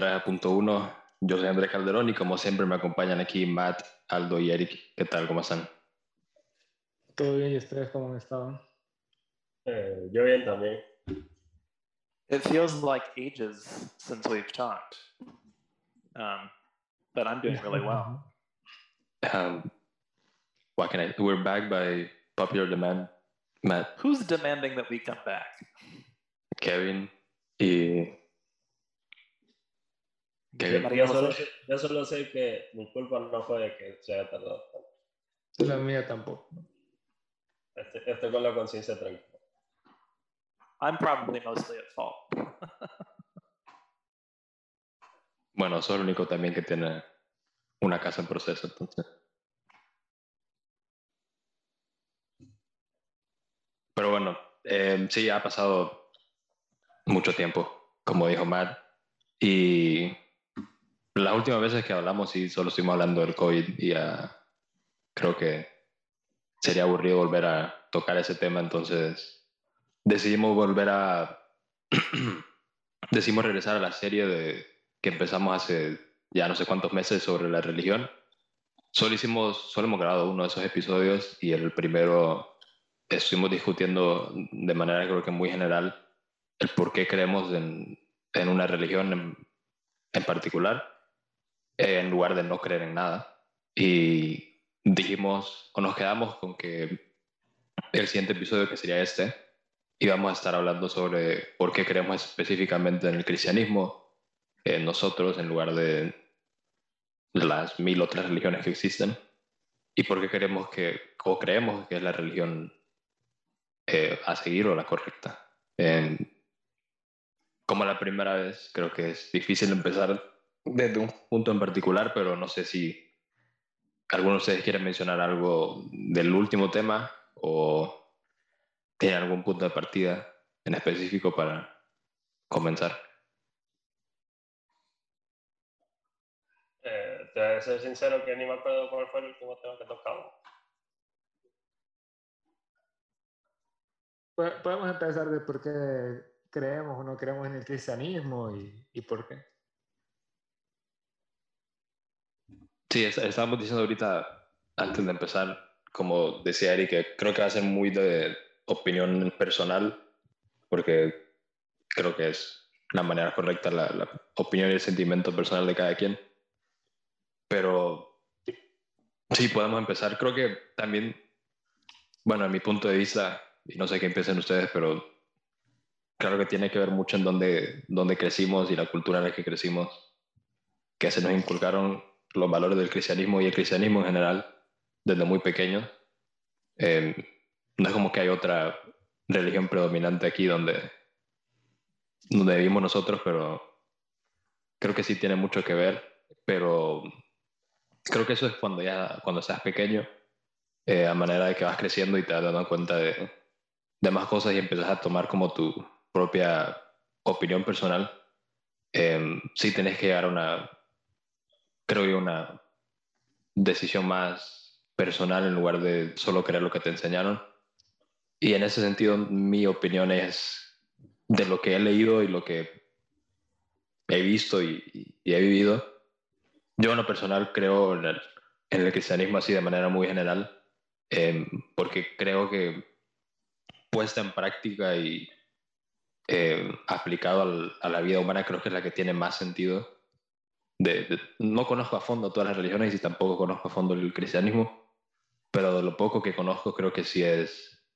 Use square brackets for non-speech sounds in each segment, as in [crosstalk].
Traja.1. Yo soy Andrés Calderón y como siempre me acompañan aquí Matt, Aldo y Eric. ¿Qué tal? ¿Cómo están? Todo bien, ¿y ustedes cómo han estado? Eh, yo bien también. It feels like ages since we've talked. Um, but I'm doing really well. [laughs] Um, what can I? We're back by popular demand, Matt. Who's demanding that we come back? Kevin y María Yo solo, yo solo sé que mi culpa no fue de que se haya tardado tanto. La mía tampoco. Estoy, estoy con la conciencia tranquila. I'm probably mostly at fault. [laughs] Bueno, soy el único también que tiene una casa en proceso, entonces. Pero bueno, eh, sí, ha pasado mucho tiempo, como dijo Matt, y las últimas veces que hablamos sí solo estuvimos hablando del COVID y ah, creo que sería aburrido volver a tocar ese tema, entonces decidimos volver a [clears throat] decidimos regresar a la serie de que empezamos hace ya no sé cuántos meses sobre la religión. Solo hicimos, solo hemos grabado uno de esos episodios y el primero estuvimos discutiendo de manera creo que muy general el por qué creemos en, en una religión en, en particular, en lugar de no creer en nada. Y dijimos, o nos quedamos con que el siguiente episodio, que sería este, íbamos a estar hablando sobre por qué creemos específicamente en el cristianismo, en nosotros, en lugar de las mil otras religiones que existen, y por qué queremos que, o creemos que es la religión eh, a seguir o la correcta. En- como la primera vez, creo que es difícil empezar desde un punto en particular, pero no sé si alguno de ustedes quiere mencionar algo del último tema o tiene algún punto de partida en específico para comenzar. Eh, te voy a ser sincero que ni me acuerdo cuál fue el último tema que tocamos. Po- Podemos empezar de por qué creemos o no creemos en el cristianismo y, y por qué. Sí, es- estábamos diciendo ahorita, antes de empezar, como decía Eric, que creo que va a ser muy de opinión personal, porque creo que es la manera correcta, la, la opinión y el sentimiento personal de cada quien. Pero sí, podemos empezar. Creo que también, bueno, a mi punto de vista, y no sé qué piensen ustedes, pero claro que tiene que ver mucho en dónde, dónde crecimos y la cultura en la que crecimos, que se nos inculcaron los valores del cristianismo y el cristianismo en general desde muy pequeños. Eh, no es como que hay otra religión predominante aquí donde, donde vivimos nosotros, pero creo que sí tiene mucho que ver. Pero creo que eso es cuando ya cuando seas pequeño, eh, a manera de que vas creciendo y te vas dando cuenta de, de más cosas y empiezas a tomar como tu propia opinión personal. Eh, sí tenés que llegar a una, creo yo, una decisión más personal en lugar de solo creer lo que te enseñaron. Y en ese sentido, mi opinión es de lo que he leído y lo que he visto y, he vivido. Yo en lo personal creo en el, cristianismo así de manera muy general, eh, porque creo que puesta en práctica y eh, aplicado a la vida humana, creo que es la que tiene más sentido no conozco a fondo todas las religiones y tampoco conozco a fondo el cristianismo, pero de lo poco que conozco creo que sí es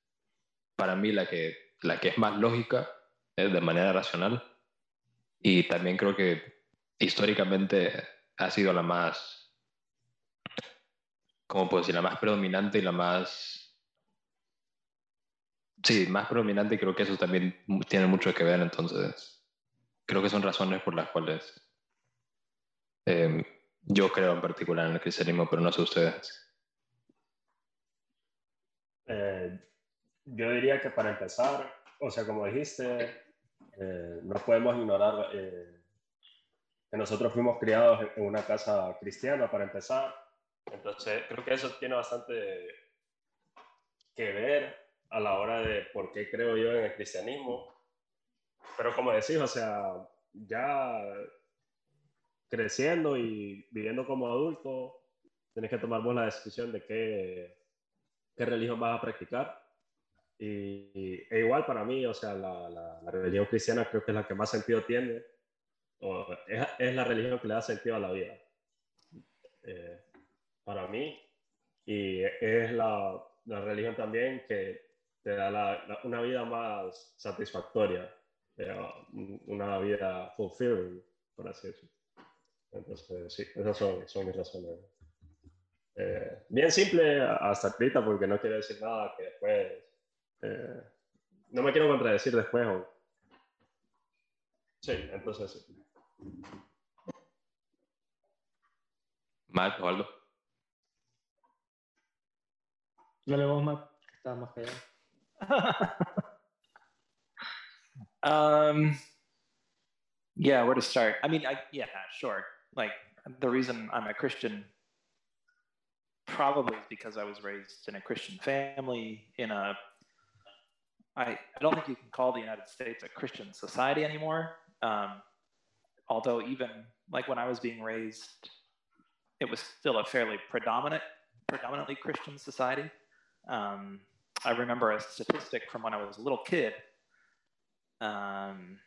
para mí la que, la que es más lógica, eh, de manera racional, y también creo que históricamente ha sido la más, ¿cómo puedo decir? La más predominante y la más... Sí, más predominante y creo que eso también tiene mucho que ver, entonces creo que son razones por las cuales eh, yo creo en particular en el cristianismo, pero no sé ustedes. Eh, yo diría que para empezar, o sea, como dijiste, eh, no podemos ignorar eh, que nosotros fuimos criados en una casa cristiana para empezar. Entonces, creo que eso tiene bastante que ver a la hora de por qué creo yo en el cristianismo. Pero como decís, o sea, ya creciendo y viviendo como adulto, tienes que tomar vos la decisión de qué, qué religión vas a practicar. Y, e igual para mí, o sea, la, la, religión cristiana creo que es la que más sentido tiene, o es, la religión que le da sentido a la vida. Eh, para mí, y es la, la, religión también que te da una vida más satisfactoria, eh, una vida fulfilling, por así decirlo. Entonces, sí, esas son, son mis razones. Eh, bien simple hasta ahorita, porque no quiero decir nada que después. Eh, no me quiero contradecir después. Sí, entonces sí. Matt, Osvaldo. Dale vos, Matt, que está más callado. [laughs] um, yeah, where to start? I mean, I, yeah, sure. Like the reason I'm a Christian probably is because I was raised in a Christian family in a I, I don't think you can call the United States a Christian society anymore. Um, although even like when I was being raised, it was still a fairly predominant, predominantly Christian society. Um, I remember a statistic from when I was a little kid. Um,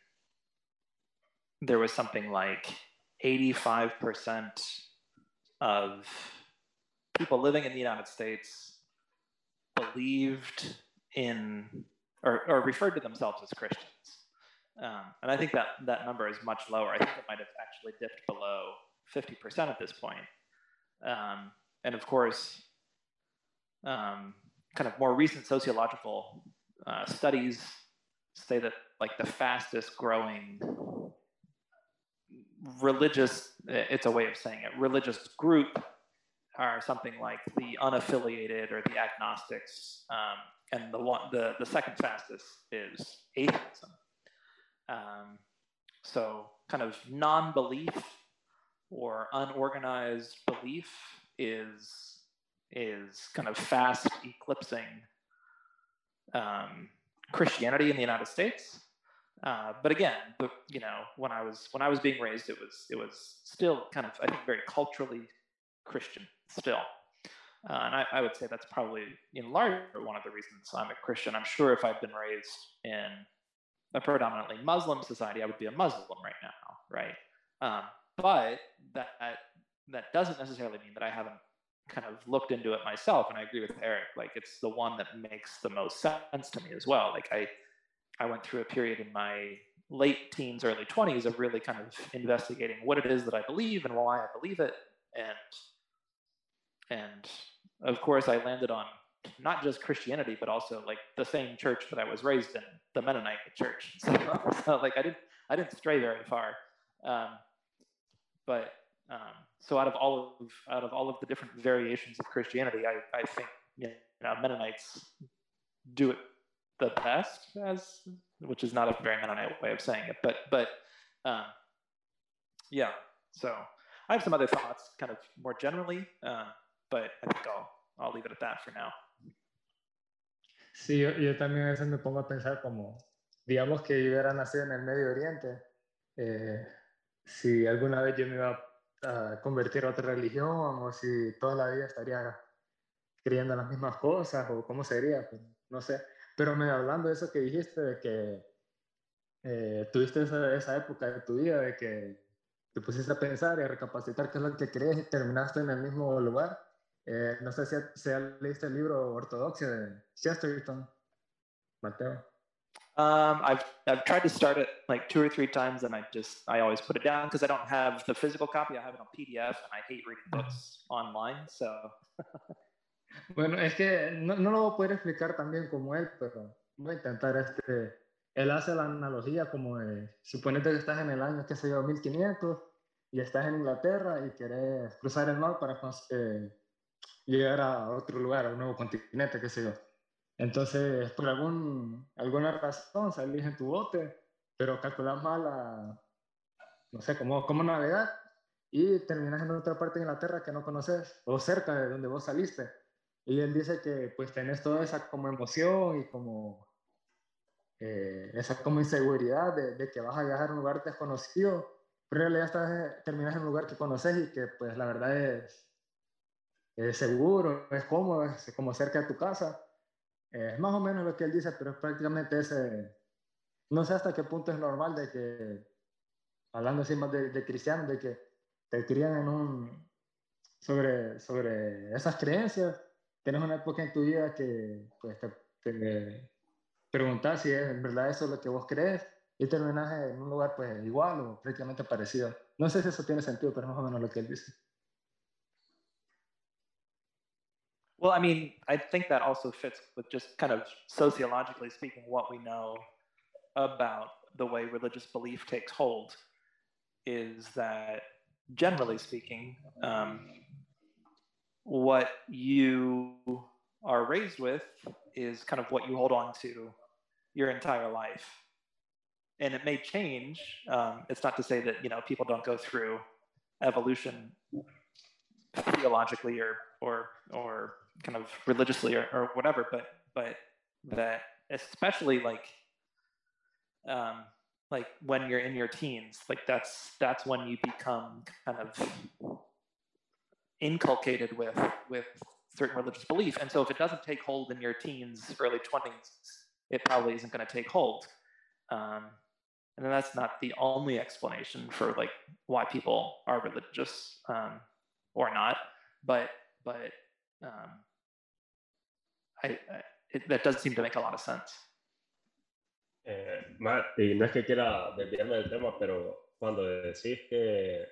there was something like 85% of people living in the United States believed in or, or referred to themselves as Christians. Um, and I think that that number is much lower. I think it might have actually dipped below 50% at this point. Um, and of course, um, kind of more recent sociological uh, studies say that like the fastest growing religious, it's a way of saying it, religious group are something like the unaffiliated or the agnostics, um, and the one the, the second fastest is atheism. Um, so kind of non-belief or unorganized belief is is kind of fast eclipsing um, Christianity in the United States. Uh, but again, the, you know, when I was when I was being raised, it was it was still kind of I think very culturally Christian still. Uh, and I, I, would say that's probably in large one of the reasons I'm a Christian. I'm sure if I'd been raised in a predominantly Muslim society, I would be a Muslim right now, right? Um, but that that doesn't necessarily mean that I haven't kind of looked into it myself. And I agree with Eric, like it's the one that makes the most sense to me as well. Like I I went through a period in my late teens, early 20s of really kind of investigating what it is that I believe and why I believe it, and and of course I landed on not just Christianity, but also like the same church that I was raised in, the Mennonite church. [laughs] So, so like I didn't I didn't stray very far. Um, but um, so out of all of out of all of the different variations of Christianity, I, I think you know, Mennonites do it the best as which is not a very Mennonite way of saying it, but but um, yeah. So I have some other thoughts, kind of more generally, uh, but I think I'll, I'll leave it at that for now. Sí, yo, yo, también a veces me pongo a pensar como, digamos que yo hubiera nacido en el Medio Oriente, eh, si alguna vez yo me iba a convertir a otra religión o si toda la vida estaría creyendo las mismas cosas o cómo sería, pues, no sé. Pero me hablando de eso que dijiste, de que eh, tuviste esa, esa época de tu vida, de que te pusiste a pensar y a recapacitar qué es lo que crees y terminaste en el mismo lugar. Eh, no sé si, si leíste el libro Ortodoxia de Chesterton, Mateo. Um, I've I've tried to start it like two or three times, and I just I always put it down because I don't have the physical copy. I have it on PDF, and I hate reading books online. So. [laughs] bueno, es que no, no, lo voy a poder explicar también como él, pero voy a intentar este él hace la analogía como de, suponete que estás en el año, qué sé yo, 1500 y estás en Inglaterra y querés cruzar el mar para eh, llegar a otro lugar, a un nuevo continente, qué sé yo. Entonces, por algún, alguna razón salís en tu bote, pero calculas mal la, no sé, cómo, cómo navegar y terminas en otra parte de Inglaterra que no conoces o cerca de donde vos saliste. Y él dice que pues tenés toda esa como emoción y como eh, esa como inseguridad de, de, que vas a viajar a un lugar desconocido, pero en realidad estás, terminas en un lugar que conoces y que pues la verdad es, es seguro, es cómodo, es como cerca de tu casa. Eh, es más o menos lo que él dice, pero es prácticamente ese, no sé hasta qué punto es normal de que, hablando así más de, de cristianos, de que te crían en un, sobre, sobre esas creencias, tienes una época en tu vida que pues, te, te preguntas si es en verdad eso lo que vos crees y terminas en un lugar pues igual o prácticamente parecido. No sé si eso tiene sentido, pero es más o menos lo que él dice. Well, I mean, I think that also fits with just kind of sociologically speaking what we know about the way religious belief takes hold is that generally speaking, um, what you are raised with is kind of what you hold on to your entire life. And it may change. Um, it's not to say that you know people don't go through evolution theologically or or or kind of religiously or, or whatever, but but that especially like um, like when you're in your teens, like that's that's when you become kind of inculcated with with certain religious belief. And so if it doesn't take hold in your teens, early 20s, it probably isn't going to take hold. Um, and that's not the only explanation for like why people are religious um, or not, but but um, I, I it, that does seem to make a lot of sense. Eh, y no es que quiera desviarme del tema, pero cuando decís que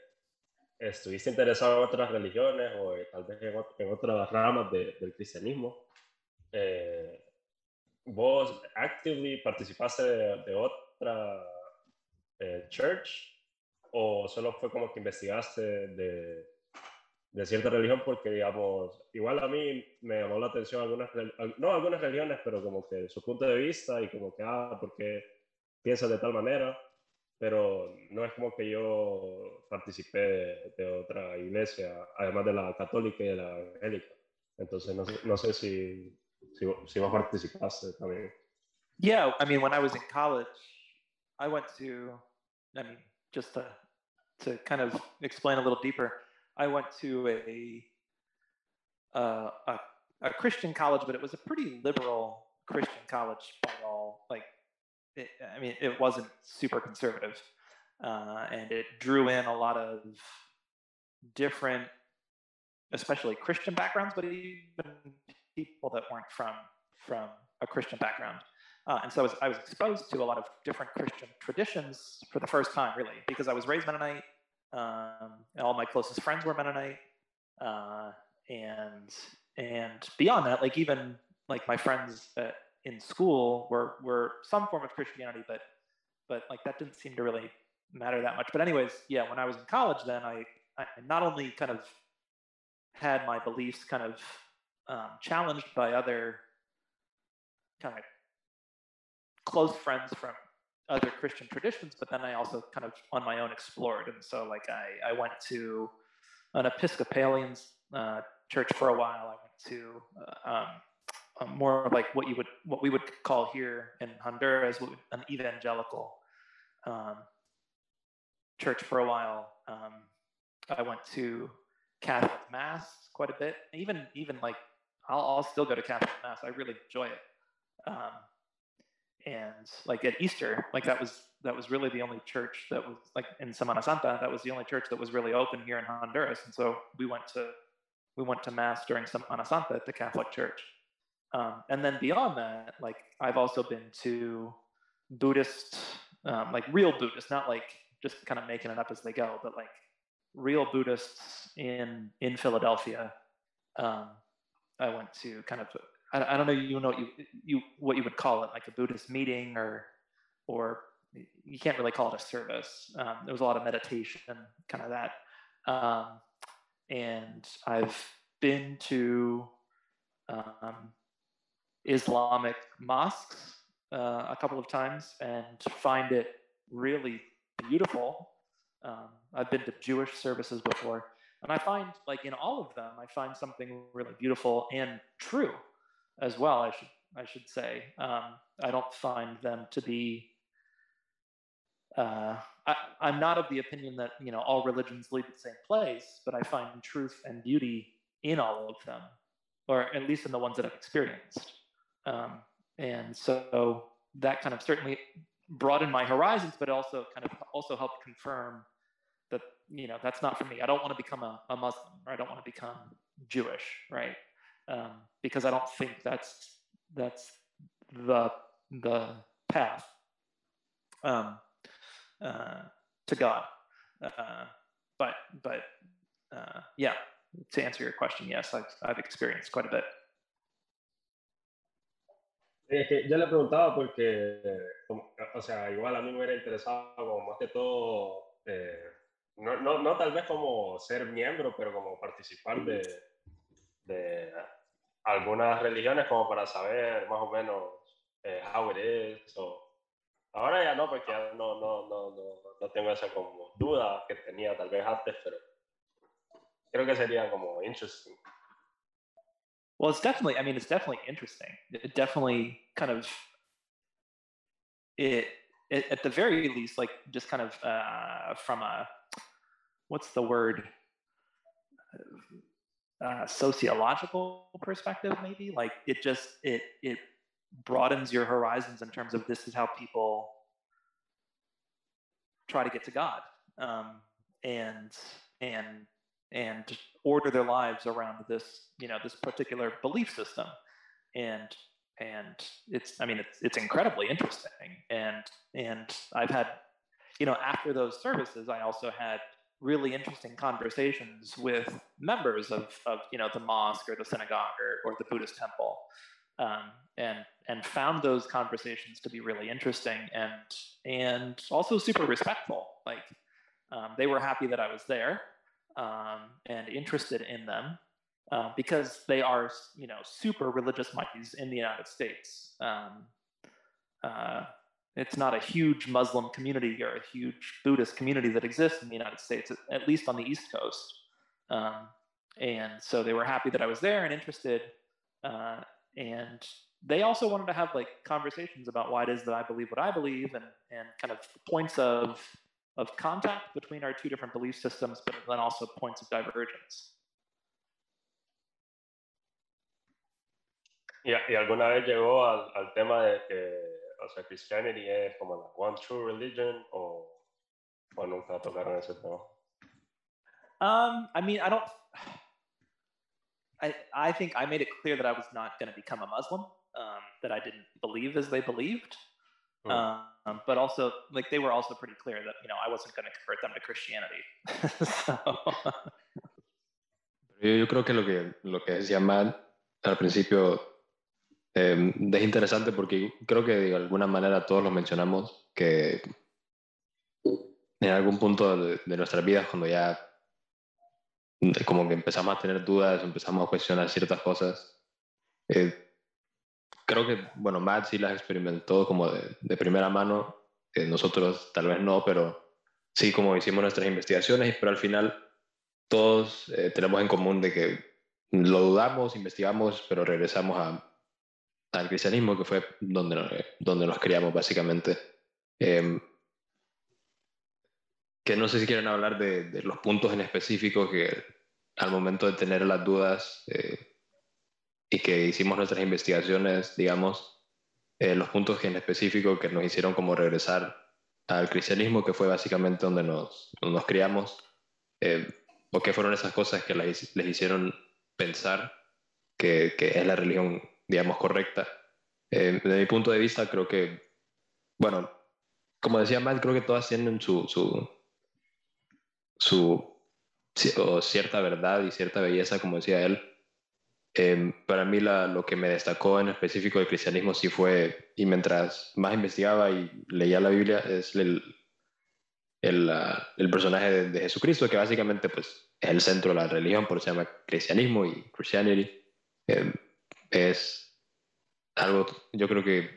estuviste interesado en otras religiones o tal vez en, otras ramas del cristianismo, eh, ¿vos actively participaste de, otra eh, church o solo fue como que investigaste de, de, cierta religión? Porque, digamos, igual a mí me llamó la atención algunas, no algunas religiones, pero como que su punto de vista y como que, ah, porque piensas de tal manera pero no es como que yo participé de, otra iglesia, además de la católica y de la evangélica. Entonces, no, no sé si, si, si vos participaste también. Yeah, I mean, when I was in college, I went to, I mean, just to, to kind of explain a little deeper, I went to a, uh, a, a Christian college, but it was a pretty liberal Christian college by all, like it, I mean, it wasn't super conservative, uh, and it drew in a lot of different, especially Christian backgrounds, but even people that weren't from from a Christian background. Uh, and so I was, I was, exposed to a lot of different Christian traditions for the first time, really, because I was raised Mennonite. Um, all my closest friends were Mennonite, uh, and and beyond that, like even like my friends at in school were were some form of Christianity, but but like that didn't seem to really matter that much. But anyways, yeah, when I was in college, then I I not only kind of had my beliefs kind of um, challenged by other kind of close friends from other Christian traditions, but then I also kind of on my own explored. And so, like, I, I went to an Episcopalian uh, church for a while. I went to uh, um, um, more like what you would what we would call here in Honduras an evangelical um, church for a while. Um, I went to Catholic mass quite a bit. Even even like I'll, I'll still go to Catholic mass. I really enjoy it. Um, and like at Easter, like that was that was really the only church that was like in Semana Santa. That was the only church that was really open here in Honduras. And so we went to we went to mass during Semana Santa at the Catholic Church. Um, and then beyond that, like I've also been to Buddhist, um, like real Buddhists, not like just kind of making it up as they go, but like real Buddhists in in Philadelphia. Um, I went to kind of I, I don't know you know what you you what you would call it like a Buddhist meeting or or you can't really call it a service. Um, there was a lot of meditation, kind of that. Um, and I've been to um, Islamic mosques uh, a couple of times and find it really beautiful. Um, I've been to Jewish services before, and I find, like in all of them, I find something really beautiful and true as well. I should I should say. Um, I don't find them to be. Uh, I, I'm not of the opinion that you know all religions lead to the same place, but I find truth and beauty in all of them, or at least in the ones that I've experienced. Um, and so that kind of certainly broadened my horizons, but also kind of also helped confirm that you know that's not for me. I don't want to become a, a Muslim, or I don't want to become Jewish, right? Um, because I don't think that's that's the the path um, uh, to God. Uh, but but uh, yeah, to answer your question, yes, I've, I've experienced quite a bit. Es que yo le preguntaba porque, o sea, igual a mí me hubiera interesado como más que todo, eh, no, no, no, tal vez como ser miembro, pero como participar de, de algunas religiones como para saber más o menos eh, how it is. O, ahora ya no, porque ya no, no, no, no, no tengo esa como duda que tenía tal vez antes, pero creo que sería como interesting. Well, it's definitely. I mean, it's definitely interesting. It definitely kind of it, it at the very least, like just kind of uh, from a what's the word uh, sociological perspective, maybe like it just it it broadens your horizons in terms of this is how people try to get to God um, and and and order their lives around this you know this particular belief system. And and it's i mean it's it's incredibly interesting. And and i've had you know after those services i also had really interesting conversations with members of, of you know the mosque or the synagogue or, or the buddhist temple um, and and found those conversations to be really interesting and and also super respectful. Like um, they were happy that i was there um, and interested in them uh, because they are, you know, super religious minorities in the United States. Um, uh, it's not a huge Muslim community or a huge Buddhist community that exists in the United States, at least on the East Coast. Um, and so they were happy that I was there and interested. Uh, and they also wanted to have like conversations about why it is that I believe what I believe and, and kind of points of of contact between our two different belief systems, but then also points of divergence. ¿Y, y alguna vez llegó al, al, tema de que, o sea, Christianity es como la one true religion o, o nunca tocaron ese tema? Um, I mean, I don't. I, I think I made it clear that I was not going to become a Muslim, um, that I didn't believe as they believed. Mm. Um, but also, like they were also pretty clear that you know I wasn't going to convert them to Christianity. [laughs] so. Yo creo que lo que lo que decía Matt al principio eh, es interesante porque creo que de alguna manera todos lo mencionamos que en algún punto de, de nuestras vidas cuando ya como que empezamos a tener dudas, empezamos a cuestionar ciertas cosas, eh, creo que, bueno, Matt sí las experimentó como de, primera mano, eh, nosotros tal vez no, pero sí como hicimos nuestras investigaciones, pero al final todos eh, tenemos en común de que lo dudamos, investigamos, pero regresamos al cristianismo, que fue donde, donde nos criamos básicamente. Eh, que no sé si quieren hablar de, los puntos en específico que al momento de tener las dudas eh, y que hicimos nuestras investigaciones, digamos, eh, los puntos en específico que nos hicieron como regresar al cristianismo, que fue básicamente donde nos, nos criamos, eh, o qué fueron esas cosas que les, hicieron pensar que, que, es la religión, digamos, correcta. Eh, desde mi punto de vista, creo que, bueno, como decía Matt, creo que todas tienen su, su, su cierta verdad y cierta belleza, como decía él. Eh, para mí lo que me destacó en específico del cristianismo sí fue, y mientras más investigaba y leía la Biblia, es el, el, el personaje de, de, Jesucristo, que básicamente pues, es el centro de la religión, por eso se llama cristianismo y Christianity. Eh, es algo, yo creo que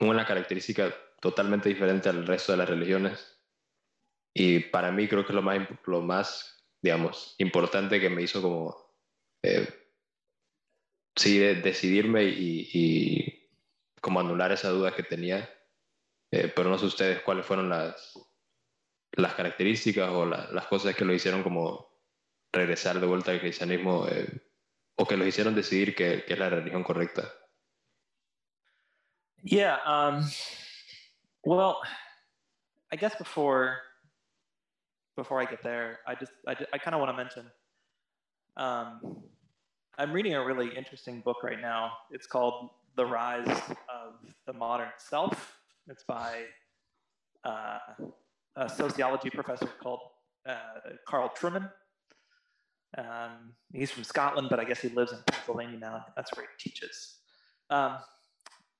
una característica totalmente diferente al resto de las religiones. Y para mí creo que lo más, lo más digamos, importante que me hizo como... Eh, sí, de decidirme y, y, como anular esa duda que tenía. Eh, pero no sé ustedes cuáles fueron las, las características o la, las cosas que lo hicieron como regresar de vuelta al cristianismo eh, o que los hicieron decidir que, que, es la religión correcta. Yeah, um, well, I guess before before I get there, I just I, I kind of want to mention um, I'm reading a really interesting book right now. It's called The Rise of the Modern Self. It's by uh, a sociology professor called uh, Carl Trueman. Um, he's from Scotland, but I guess he lives in Pennsylvania now. That's where he teaches. Um,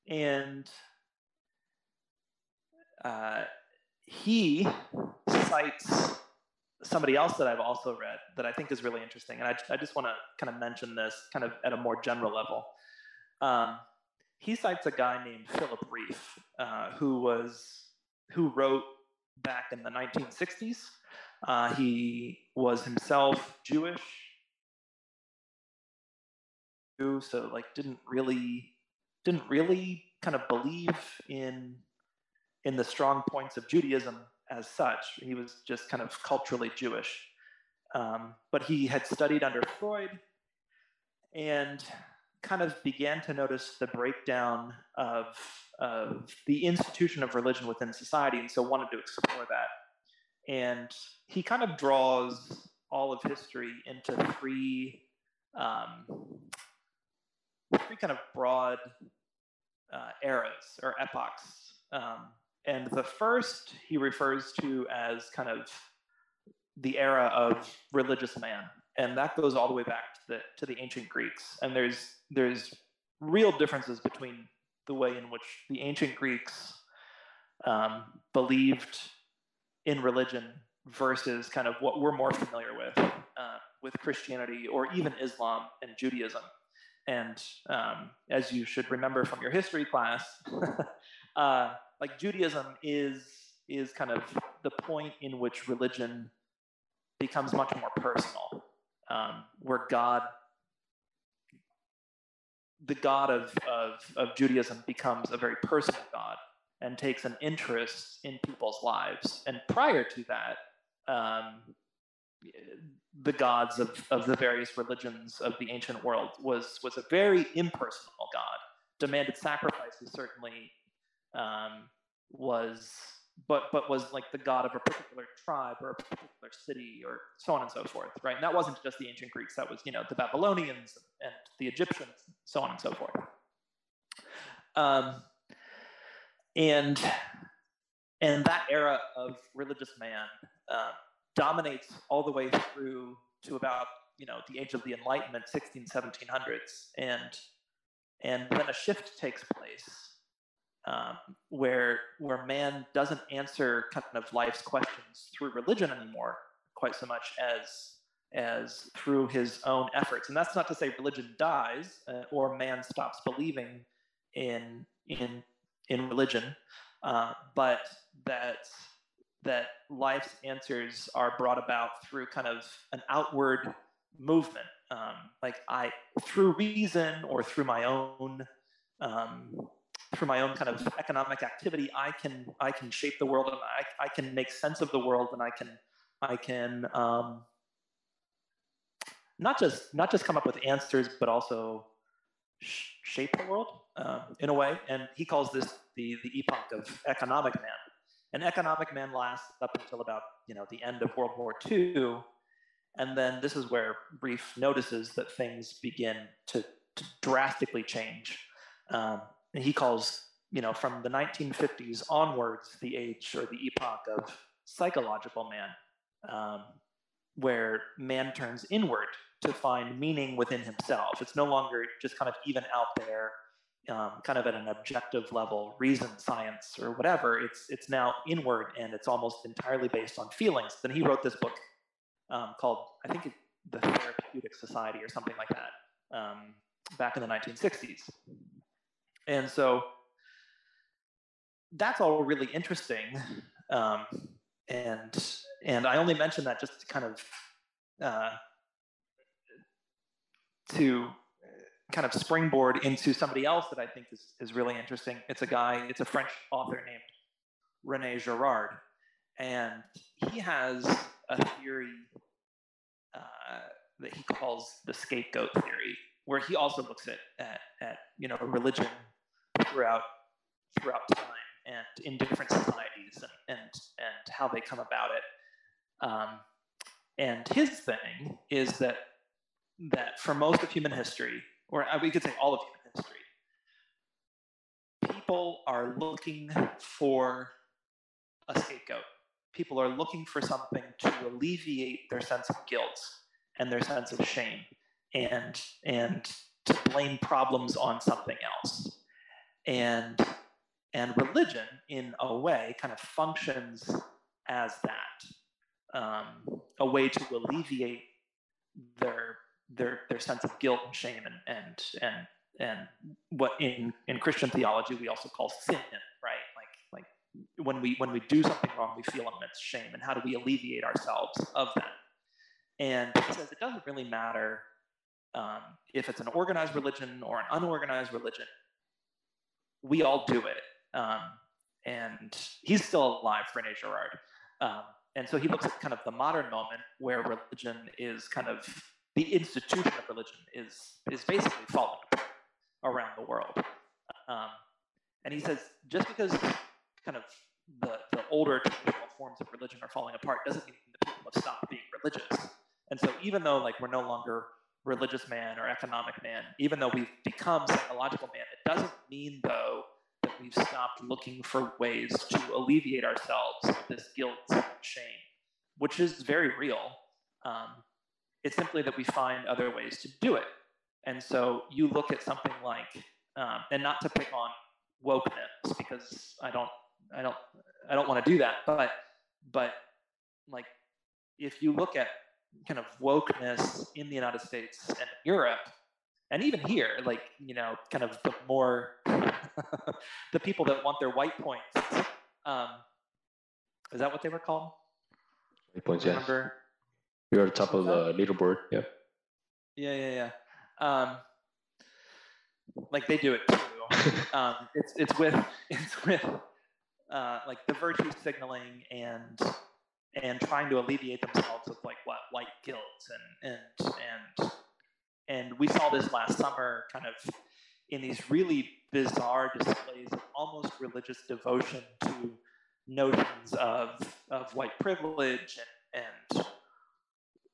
and uh, he cites somebody else that I've also read that I think is really interesting. And I, I just want to kind of mention this kind of at a more general level. Um, he cites a guy named Philip Rieff, uh, who was who wrote back in the 1960s. Uh, he was himself Jewish, so like didn't really didn't really kind of believe in in the strong points of Judaism as such. He was just kind of culturally Jewish. Um, but he had studied under Freud and kind of began to notice the breakdown of, of the institution of religion within society, and so wanted to explore that. And he kind of draws all of history into three, um, three kind of broad uh, eras or epochs. Um, and the first he refers to as kind of the era of religious man. And that goes all the way back to the, to the ancient Greeks. And there's, there's real differences between the way in which the ancient Greeks um, believed in religion versus kind of what we're more familiar with, uh, with Christianity or even Islam and Judaism. And um, as you should remember from your history class, [laughs] uh, like Judaism is is kind of the point in which religion becomes much more personal, um, where God, the God of, of, of Judaism, becomes a very personal God and takes an interest in people's lives. And prior to that, um, the gods of, of the various religions of the ancient world was was a very impersonal God, demanded sacrifices certainly um, was but but was like the god of a particular tribe or a particular city or so on and so forth right? And that wasn't just the ancient greeks. That was you know the babylonians and the egyptians so on and so forth. Um, and and that era of religious man uh, dominates all the way through to about you know the age of the enlightenment 16 1700s and and then a shift takes place um, where where man doesn't answer kind of life's questions through religion anymore quite so much as as through his own efforts. And that's not to say religion dies uh, or man stops believing in in in religion uh, but that that life's answers are brought about through kind of an outward movement um, like i through reason or through my own um, through my own kind of economic activity, I can I can shape the world and I, I can make sense of the world and I can I can um, not just not just come up with answers, but also sh- shape the world uh, in a way. And he calls this the the epoch of economic man. And economic man lasts up until about you know the end of World War II, and then this is where Rieff notices that things begin to, to drastically change. Um, he calls, you know, from the 1950s onwards, the age or the epoch of psychological man, um, where man turns inward to find meaning within himself. It's no longer just kind of even out there, um, kind of at an objective level, reason, science, or whatever. It's it's now inward, and it's almost entirely based on feelings. Then he wrote this book um, called, I think, it, the Therapeutic Society or something like that, um, back in the 1960s. And so that's all really interesting. Um, and and I only mention that just to kind of uh, to kind of springboard into somebody else that I think is, is really interesting. It's a guy, it's a French author named Rene Girard. And he has a theory uh, that he calls the scapegoat theory, where he also looks at, at, at you know religion throughout throughout time and in different societies and and, and how they come about it. Um, and his thing is that that for most of human history, or we could say all of human history, people are looking for a scapegoat. People are looking for something to alleviate their sense of guilt and their sense of shame and and to blame problems on something else. And and religion, in a way, kind of functions as that um, a way to alleviate their their their sense of guilt and shame and and and and what in in Christian theology we also call sin, right? Like like when we when we do something wrong, we feel immense shame, and how do we alleviate ourselves of that? And he says it doesn't really matter um, if it's an organized religion or an unorganized religion. We all do it, um, and he's still alive, Rene Girard. Um, and so he looks at kind of the modern moment where religion is kind of the institution of religion is is basically falling apart around the world. Um, and he says just because kind of the, the older traditional forms of religion are falling apart doesn't mean that people have stopped being religious. And so even though like we're no longer religious man or economic man, even though we've become psychological man, it doesn't mean though that we've stopped looking for ways to alleviate ourselves of this guilt and shame, which is very real. Um, it's simply that we find other ways to do it. And so you look at something like, um, and not to pick on wokeness because I don't, I don't, I don't want to do that. But, but like, if you look at kind of wokeness in the United States and Europe, and even here, like you know, kind of the more [laughs] the people that want their white points. Um, is that what they were called? White points, yeah. You're at the top of the leaderboard. Yeah. Yeah, yeah, yeah. Um, like they do it too. [laughs] um, it's it's with [laughs] it's with uh, like the virtue signaling and and trying to alleviate themselves of like what white guilt and and and and we saw this last summer kind of in these really bizarre displays of almost religious devotion to notions of of white privilege and and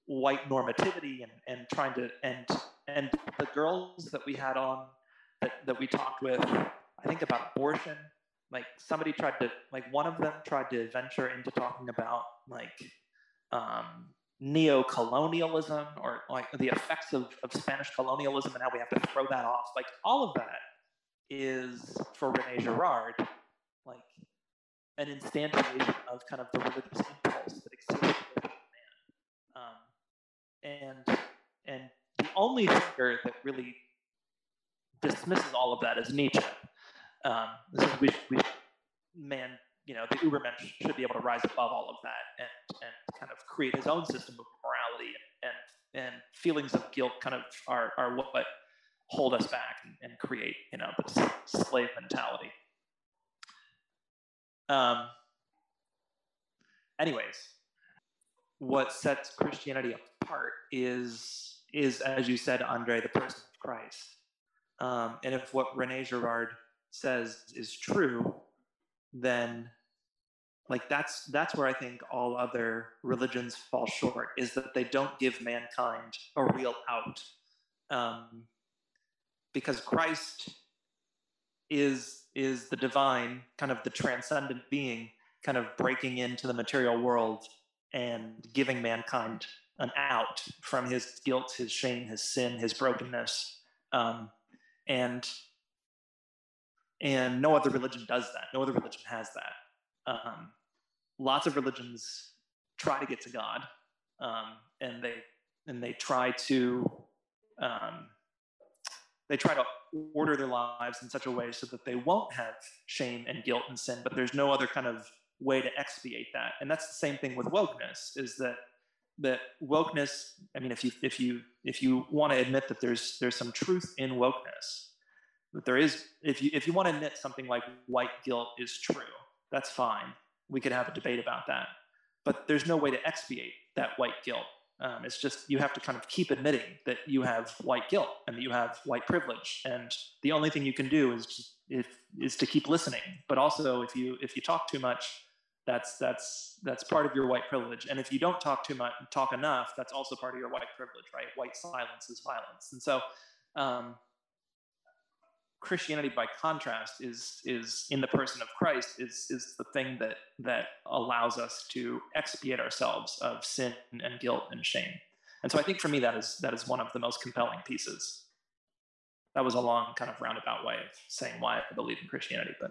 white normativity and, and trying to and and the girls that we had on that, that we talked with i think about abortion like somebody tried to like one of them tried to venture into talking about like um, neo-colonialism or like the effects of, of spanish colonialism and how we have to throw that off like all of that is for rene girard like an instantiation of kind of the religious impulse that exists within man um, and and the only thinker that really dismisses all of that is Nietzsche. Um, we, we, man, you know, the Ubermensch should be able to rise above all of that and and kind of create his own system of morality and and, and feelings of guilt kind of are are what hold us back and, and create you know this slave mentality. Um, anyways, what sets Christianity apart is is as you said, Andre, the person of Christ. Um, and if what Rene Girard says is true, then like that's that's where I think all other religions fall short is that they don't give mankind a real out, um, because Christ is is the divine, kind of the transcendent being, kind of breaking into the material world and giving mankind an out from his guilt, his shame, his sin, his brokenness. Um, and and no other religion does that. No other religion has that. Um, lots of religions try to get to God, um, and they and they try to um, they try to order their lives in such a way so that they won't have shame and guilt and sin. But there's no other kind of way to expiate that. And that's the same thing with wokeness. Is that that wokeness. I mean, if you if you if you want to admit that there's there's some truth in wokeness, that there is. If you if you want to admit something like white guilt is true, that's fine. We could have a debate about that. But there's no way to expiate that white guilt. Um, it's just you have to kind of keep admitting that you have white guilt and that you have white privilege, and the only thing you can do is just, if, is to keep listening. But also, if you if you talk too much, that's that's that's part of your white privilege. And if you don't talk too much, talk enough, that's also part of your white privilege, right? White silence is violence, and so. Um, Christianity, by contrast, is is in the person of Christ is is the thing that that allows us to expiate ourselves of sin and guilt and shame. And so I think for me that is that is one of the most compelling pieces. That was a long kind of roundabout way of saying why I believe in Christianity, but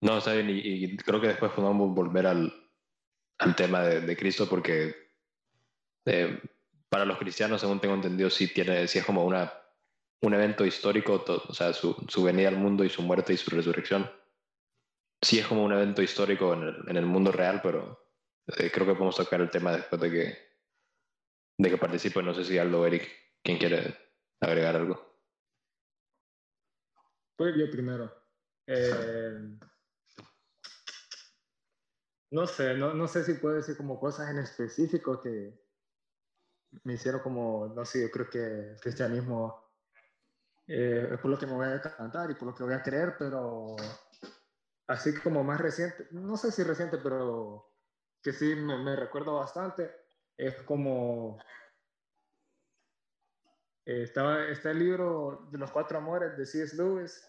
No, está bien, y, y creo que después podemos volver al, al tema de, de Cristo porque eh, para los cristianos, según tengo entendido, sí, tiene, sí es como una un evento histórico, todo, o sea, su, su, venida al mundo y su muerte y su resurrección. Sí es como un evento histórico en el, en el mundo real, pero eh, creo que podemos tocar el tema después de que, de que participe. No sé si Aldo Eric, ¿quién quiere agregar algo? Pues yo primero. Eh, no sé, no, no sé si puedo decir como cosas en específico que me hicieron como, no sé, yo creo que el cristianismo eh, es por lo que me voy a cantar y por lo que voy a creer, pero así como más reciente, no sé si reciente, pero que sí me recuerdo bastante, es como eh, estaba, está el libro de los cuatro amores de C.S. Lewis,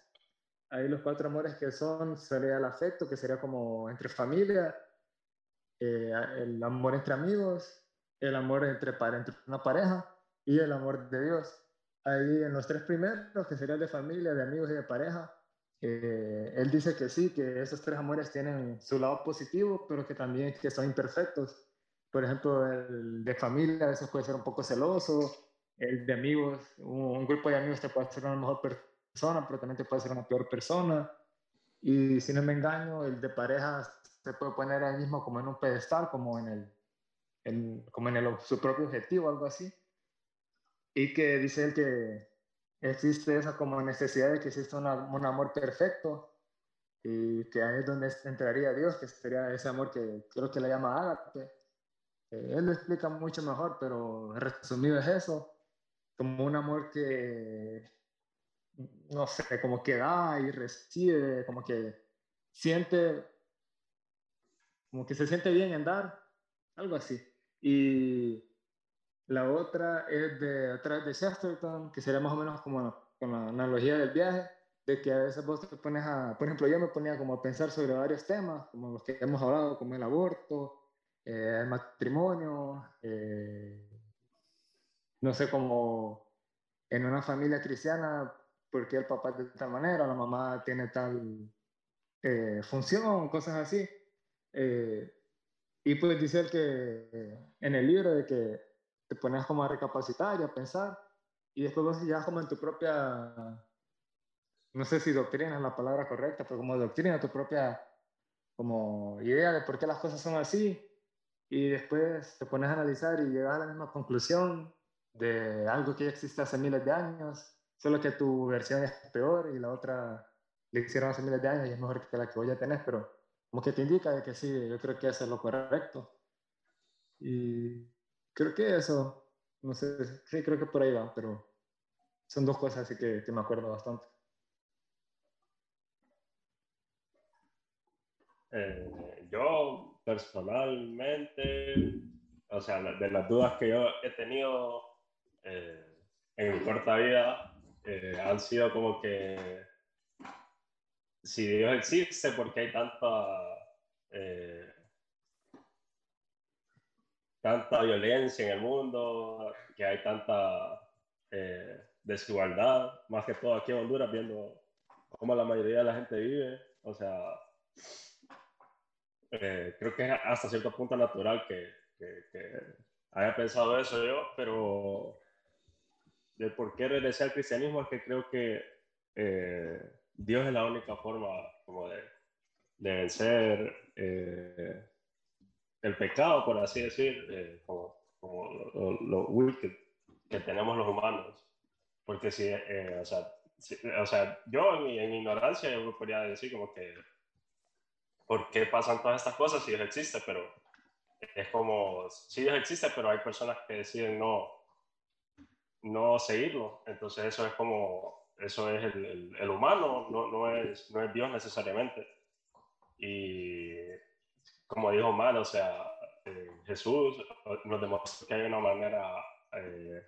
ahí los cuatro amores que son, sería el afecto, que sería como entre familia, eh, el amor entre amigos, el amor entre, entre una pareja y el amor de Dios ahí en los tres primeros, que serían de familia, de amigos y de pareja, eh, él dice que sí, que esos tres amores tienen su lado positivo, pero que también que son imperfectos. Por ejemplo, el de familia a veces puede ser un poco celoso, el de amigos, un, grupo de amigos te puede ser una mejor persona, pero también te puede ser una peor persona. Y si no me engaño, el de pareja se puede poner ahí mismo como en un pedestal, como en, el, en, como en el, su propio objetivo, algo así y que dice él que existe esa como necesidad de que exista un amor perfecto y que ahí es donde entraría Dios, que sería ese amor que creo que le llama ágape. Eh, él lo explica mucho mejor, pero resumido es eso, como un amor que, no sé, como que da y recibe, como que siente, como que se siente bien en dar, algo así. Y la otra es de atrás de Chesterton, que sería más o menos como con la analogía del viaje, de que a veces vos te pones a, por ejemplo, yo me ponía como a pensar sobre varios temas, como los que hemos hablado, como el aborto, eh, el matrimonio, eh, no sé, como en una familia cristiana, porque el papá de tal manera, la mamá tiene tal eh, función, cosas así. y pues dice él que en el libro de que te pones como a recapacitar y a pensar, y después vos ya como en tu propia, no sé si doctrina es la palabra correcta, pero como doctrina, tu propia como idea de por qué las cosas son así, y después te pones a analizar y llegas a la misma conclusión de algo que ya existe hace miles de años, solo que tu versión es peor y la otra le hicieron hace miles de años y es mejor que la que voy a tener, pero como que te indica de que sí, yo creo que eso es lo correcto. Y creo que eso, no sé, sí, creo que por ahí va, pero son dos cosas así que, que me acuerdo bastante. Eh, yo personalmente, o sea, de las dudas que yo he tenido eh, en mi corta vida, eh, han sido como que si Dios existe, ¿por qué hay tanta tanta violencia en el mundo, que hay tanta eh, desigualdad, más que todo aquí en Honduras, viendo cómo la mayoría de la gente vive. O sea, eh, creo que es hasta cierto punto natural que, haya pensado eso yo, pero de por qué regresé cristianismo es que creo que eh, Dios es la única forma como de, de vencer el pecado, por así decir, eh, como, como lo, lo, wicked que tenemos los humanos. Porque si, eh, o, sea, o sea, yo en, en ignorancia yo podría decir como que, ¿por qué pasan todas estas cosas si Dios existe? Pero es como, si Dios existe, pero hay personas que deciden no, no seguirlo. Entonces eso es como, eso es el, el, humano, no, no, es, no es Dios necesariamente. Y como dijo Mal, o sea, eh, Jesús nos demostró que hay una manera eh,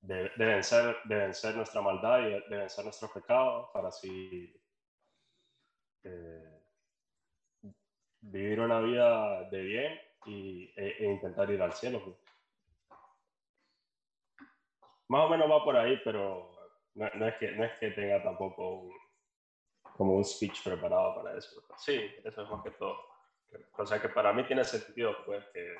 de, vencer, de vencer nuestra maldad y de vencer nuestros pecados para así eh, vivir una vida de bien y, e, e, intentar ir al cielo. Más o menos va por ahí, pero no, es, que, no es que tenga tampoco como un speech preparado para eso. Sí, eso es más que todo. O sea que para mí tiene sentido pues que,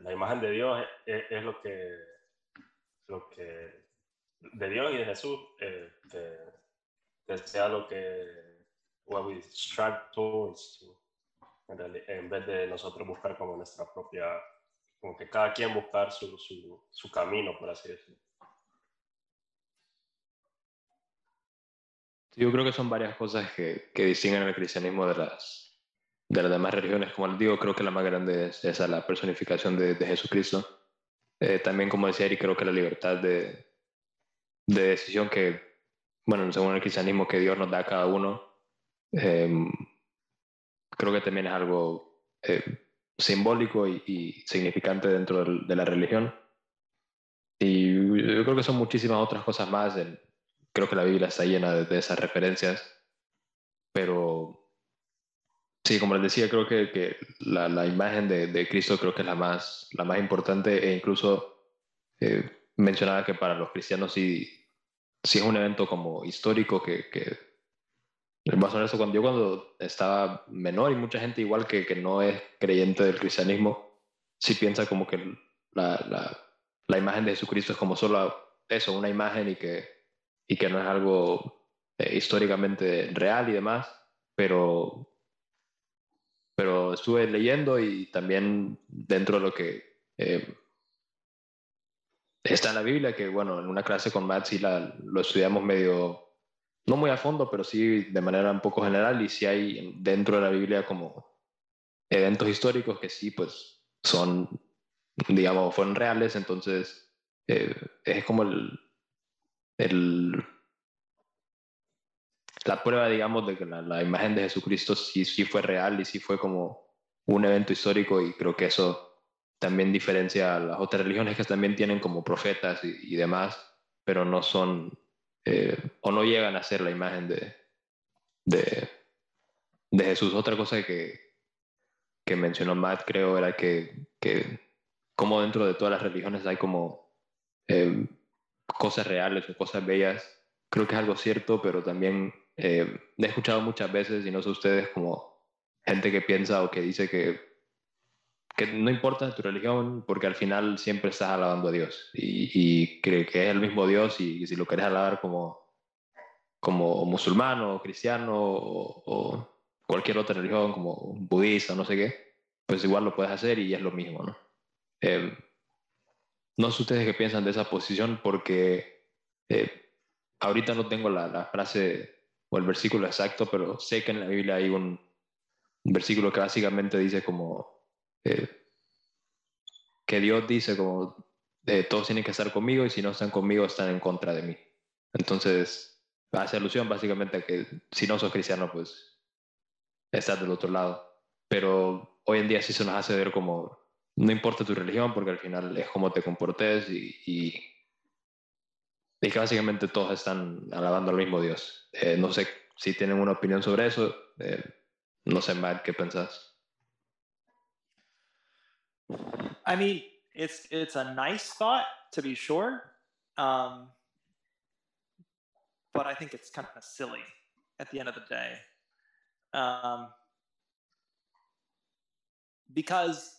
la imagen de Dios es, es, lo, que, lo que de Dios y de Jesús eh, que, sea lo que what we strive towards en, en, vez de nosotros buscar como nuestra propia como que cada quien buscar su, su, su camino por así decirlo Yo creo que son varias cosas que, que distinguen el cristianismo de las, de las demás religiones. Como les digo, creo que la más grande es esa, la personificación de, de Jesucristo. Eh, también, como decía Eric, creo que la libertad de, de, decisión que, bueno, según el cristianismo que Dios nos da a cada uno, eh, creo que también es algo eh, simbólico y, y, significante dentro de, la religión. Y yo creo que son muchísimas otras cosas más creo que la Biblia está llena de, esas referencias, pero sí, como les decía, creo que, que la, la, imagen de, de, Cristo creo que es la más, la más importante e incluso eh, mencionaba que para los cristianos sí, sí es un evento como histórico que, que más o menos cuando yo cuando estaba menor y mucha gente igual que, que no es creyente del cristianismo, sí piensa como que la, la, la imagen de Jesucristo es como solo eso, una imagen y que y que no es algo eh, históricamente real y demás, pero, pero estuve leyendo y también dentro de lo que eh, está en la Biblia, que bueno, en una clase con Matt sí la, lo estudiamos medio, no muy a fondo, pero sí de manera un poco general y sí hay dentro de la Biblia como eventos históricos que sí, pues son, digamos, fueron reales, entonces eh, es como el, el, la prueba, digamos, de que la, imagen de Jesucristo sí, sí fue real y sí fue como un evento histórico y creo que eso también diferencia a las otras religiones que también tienen como profetas y, demás, pero no son eh, o no llegan a ser la imagen de, de, de Jesús. Otra cosa que, que mencionó Matt, creo, era que, que como dentro de todas las religiones hay como eh, cosas reales o cosas bellas, creo que es algo cierto, pero también eh, he escuchado muchas veces, y no sé ustedes, como gente que piensa o que dice que, que no importa tu religión porque al final siempre estás alabando a Dios y, y cree que es el mismo Dios y, si lo querés alabar como, como musulmán cristiano o, cualquier otra religión como budista no sé qué, pues igual lo puedes hacer y es lo mismo, ¿no? Eh, no sé ustedes qué piensan de esa posición porque eh, ahorita no tengo la, la, frase o el versículo exacto, pero sé que en la Biblia hay un, versículo que básicamente dice como eh, que Dios dice como eh, todos tienen que estar conmigo y si no están conmigo están en contra de mí. Entonces hace alusión básicamente a que si no sos cristiano pues estás del otro lado. Pero hoy en día sí se nos hace ver como no importa tu religión porque al final es cómo te comportes y, y, y que básicamente todos están alabando al mismo Dios. Eh, no sé si tienen una opinión sobre eso. Eh, no sé, Matt, ¿qué pensás? I mean, it's it's a nice thought to be sure, um, but I think it's kind of silly at the end of the day, um, because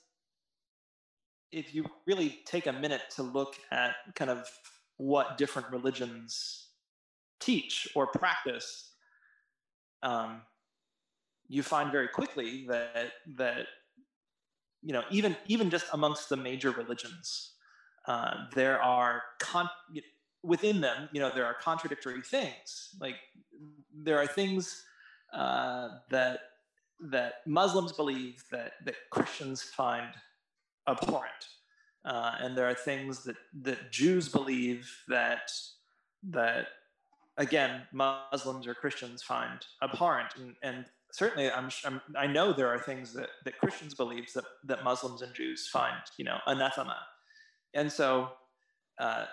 if you really take a minute to look at kind of what different religions teach or practice, um, you find very quickly that that you know even even just amongst the major religions, uh, there are con- within them you know there are contradictory things. Like there are things uh, that that Muslims believe that that Christians find abhorrent, uh, and there are things that that Jews believe that that again Muslims or Christians find abhorrent, and, and certainly I'm, I'm, i know there are things that that Christians believe that that Muslims and Jews find you know anathema, and so. Uh,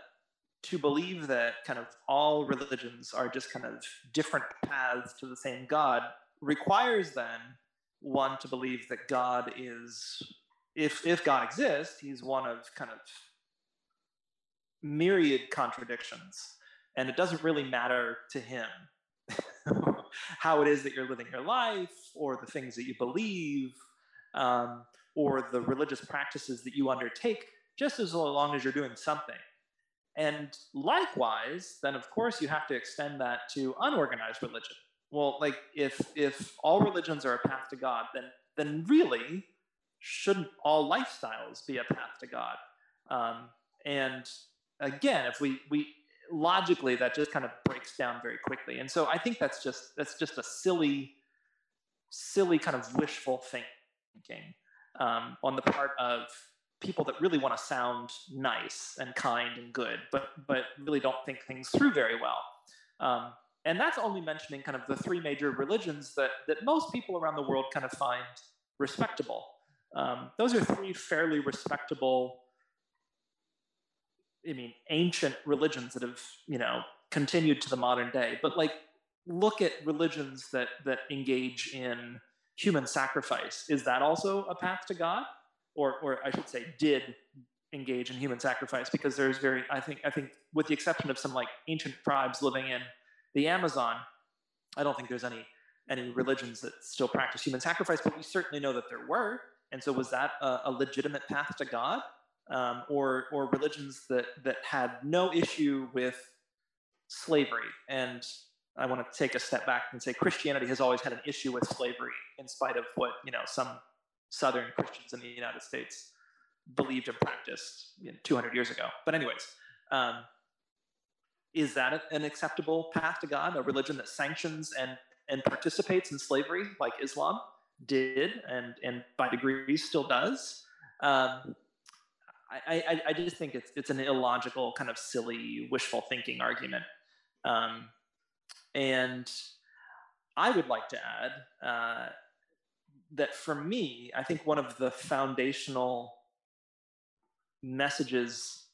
to believe that kind of all religions are just kind of different paths to the same God requires then one to believe that God is, if, if God exists, he's one of kind of myriad contradictions. And it doesn't really matter to him [laughs] how it is that you're living your life or the things that you believe um, or the religious practices that you undertake, just as long as you're doing something. And likewise, then of course you have to extend that to unorganized religion well like if if all religions are a path to god then then really shouldn't all lifestyles be a path to god? Um, and again if we we logically that just kind of breaks down very quickly. And so i think that's just that's just a silly silly kind of wishful thinking um, on the part of people that really want to sound nice and kind and good but but really don't think things through very well. Um, and that's only mentioning kind of the three major religions that, that most people around the world kind of find respectable. Um, those are three fairly respectable, I mean, ancient religions that have, you know, continued to the modern day. But like, look at religions that that engage in human sacrifice. Is that also a path to God? Or, or I should say, did engage in human sacrifice? Because there's very, I think, I think, with the exception of some like ancient tribes living in the Amazon, I don't think there's any any religions that still practice human sacrifice, but we certainly know that there were. And so, was that a, a legitimate path to God, um, or or religions that that had no issue with slavery? And I want to take a step back and say Christianity has always had an issue with slavery, in spite of what you know some Southern Christians in the United States believed and practiced you know, 200 years ago. But anyways, um, is that an acceptable path to God? A religion that sanctions and and participates in slavery, like Islam did, and and by degrees still does. Um, I, I, I just think it's it's an illogical, kind of silly, wishful thinking argument. Um, and I would like to add uh, that for me, I think one of the foundational messages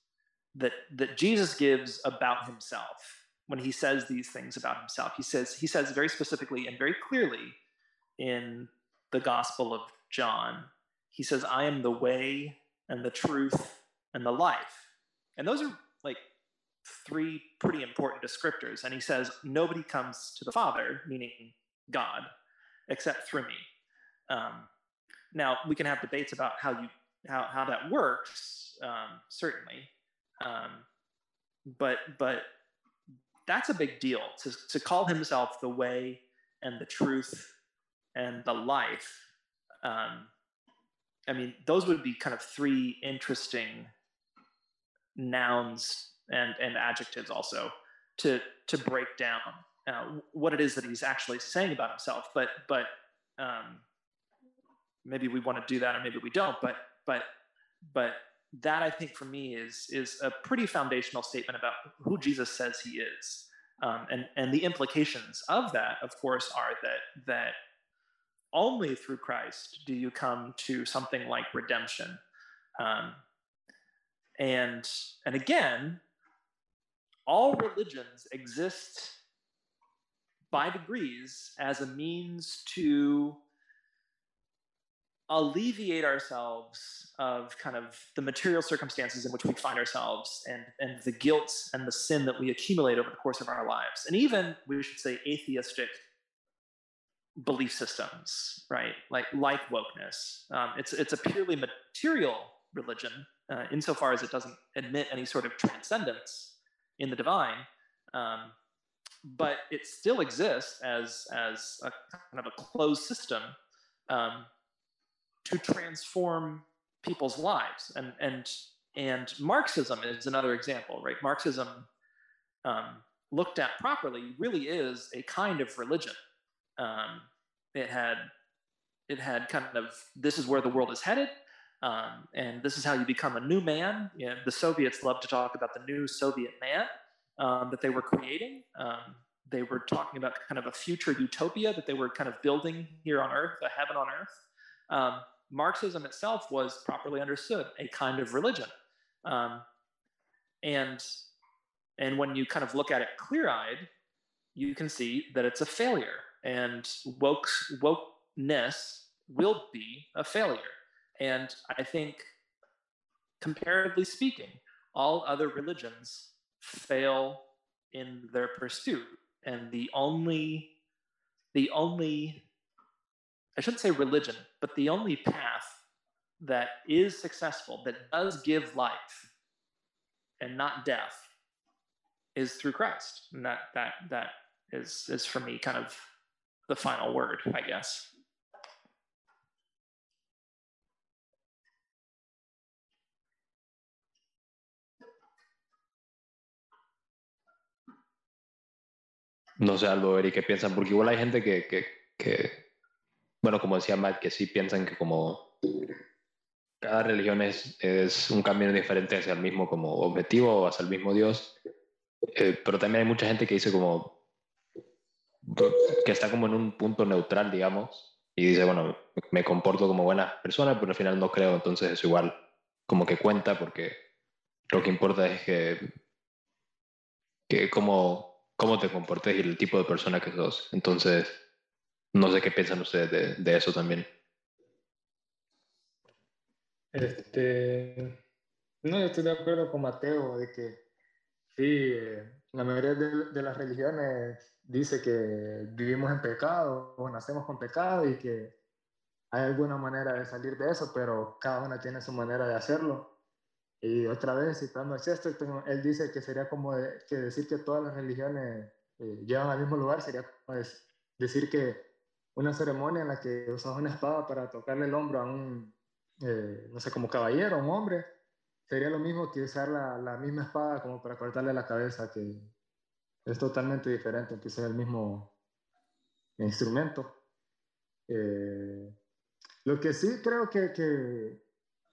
that that Jesus gives about himself when he says these things about himself. He says he says very specifically and very clearly in the Gospel of John. He says, "I am the way and the truth and the life." And those are like three pretty important descriptors. And he says, "Nobody comes to the Father, meaning God, except through me." Um, now we can have debates about how you how how that works, um, certainly. Um, but but that's a big deal to, to call himself the way and the truth and the life. Um, I mean, those would be kind of three interesting nouns and, and adjectives also to to break down uh, what it is that he's actually saying about himself. But but um, maybe we want to do that, or maybe we don't. But but but that I think for me is is a pretty foundational statement about who Jesus says he is. Um, and and the implications of that, of course, are that that only through Christ do you come to something like redemption. Um, and and again, all religions exist by degrees as a means to alleviate ourselves of kind of the material circumstances in which we find ourselves and, and the guilt and the sin that we accumulate over the course of our lives. And even, we should say, atheistic belief systems, right? Like, like wokeness. Um, it's, it's a purely material religion uh, insofar as it doesn't admit any sort of transcendence in the divine. Um, but it still exists as as a kind of a closed system um, to transform people's lives and and and marxism is another example right marxism um, looked at properly really is a kind of religion um, it had it had kind of this is where the world is headed um, and this is how you become a new man. You know, the soviets love to talk about the new soviet man um, that they were creating. Um, they were talking about kind of a future utopia that they were kind of building here on earth a heaven on earth. Um, marxism itself was properly understood a kind of religion. Um, and and when you kind of look at it clear-eyed you can see that it's a failure and woke wokeness will be a failure. And I think, comparatively speaking, all other religions fail in their pursuit. And the only, the only, I shouldn't say religion, but the only path that is successful, that does give life and not death, is through Christ. And that that that is is for me kind of the final word, I guess. No sé, Aldo, Eri, ¿qué piensan? Porque igual hay gente que, que, que, bueno, como decía Matt, que sí piensan que como cada religión es, es un camino diferente hacia el mismo como objetivo o hacia el mismo Dios, eh, pero también hay mucha gente que dice como que está como en un punto neutral, digamos, y dice, bueno, me comporto como buena persona, pero al final no creo, entonces es igual como que cuenta porque lo que importa es que, que como cómo te comportes y el tipo de persona que sos. Entonces, no sé qué piensan ustedes de, eso también. Este, no, yo estoy de acuerdo con Mateo de que sí, eh, la mayoría de, las religiones dice que vivimos en pecado o nacemos con pecado y que hay alguna manera de salir de eso, pero cada una tiene su manera de hacerlo. Y otra vez, citando a Chesterton, él dice que sería como que decir que todas las religiones eh, llevan al mismo lugar, sería como decir que una ceremonia en la que usas una espada para tocarle el hombro a un, eh, no sé, como caballero, un hombre, sería lo mismo que usar la, la, misma espada como para cortarle la cabeza, que es totalmente diferente, que sea el mismo instrumento. Eh, lo que sí creo que, que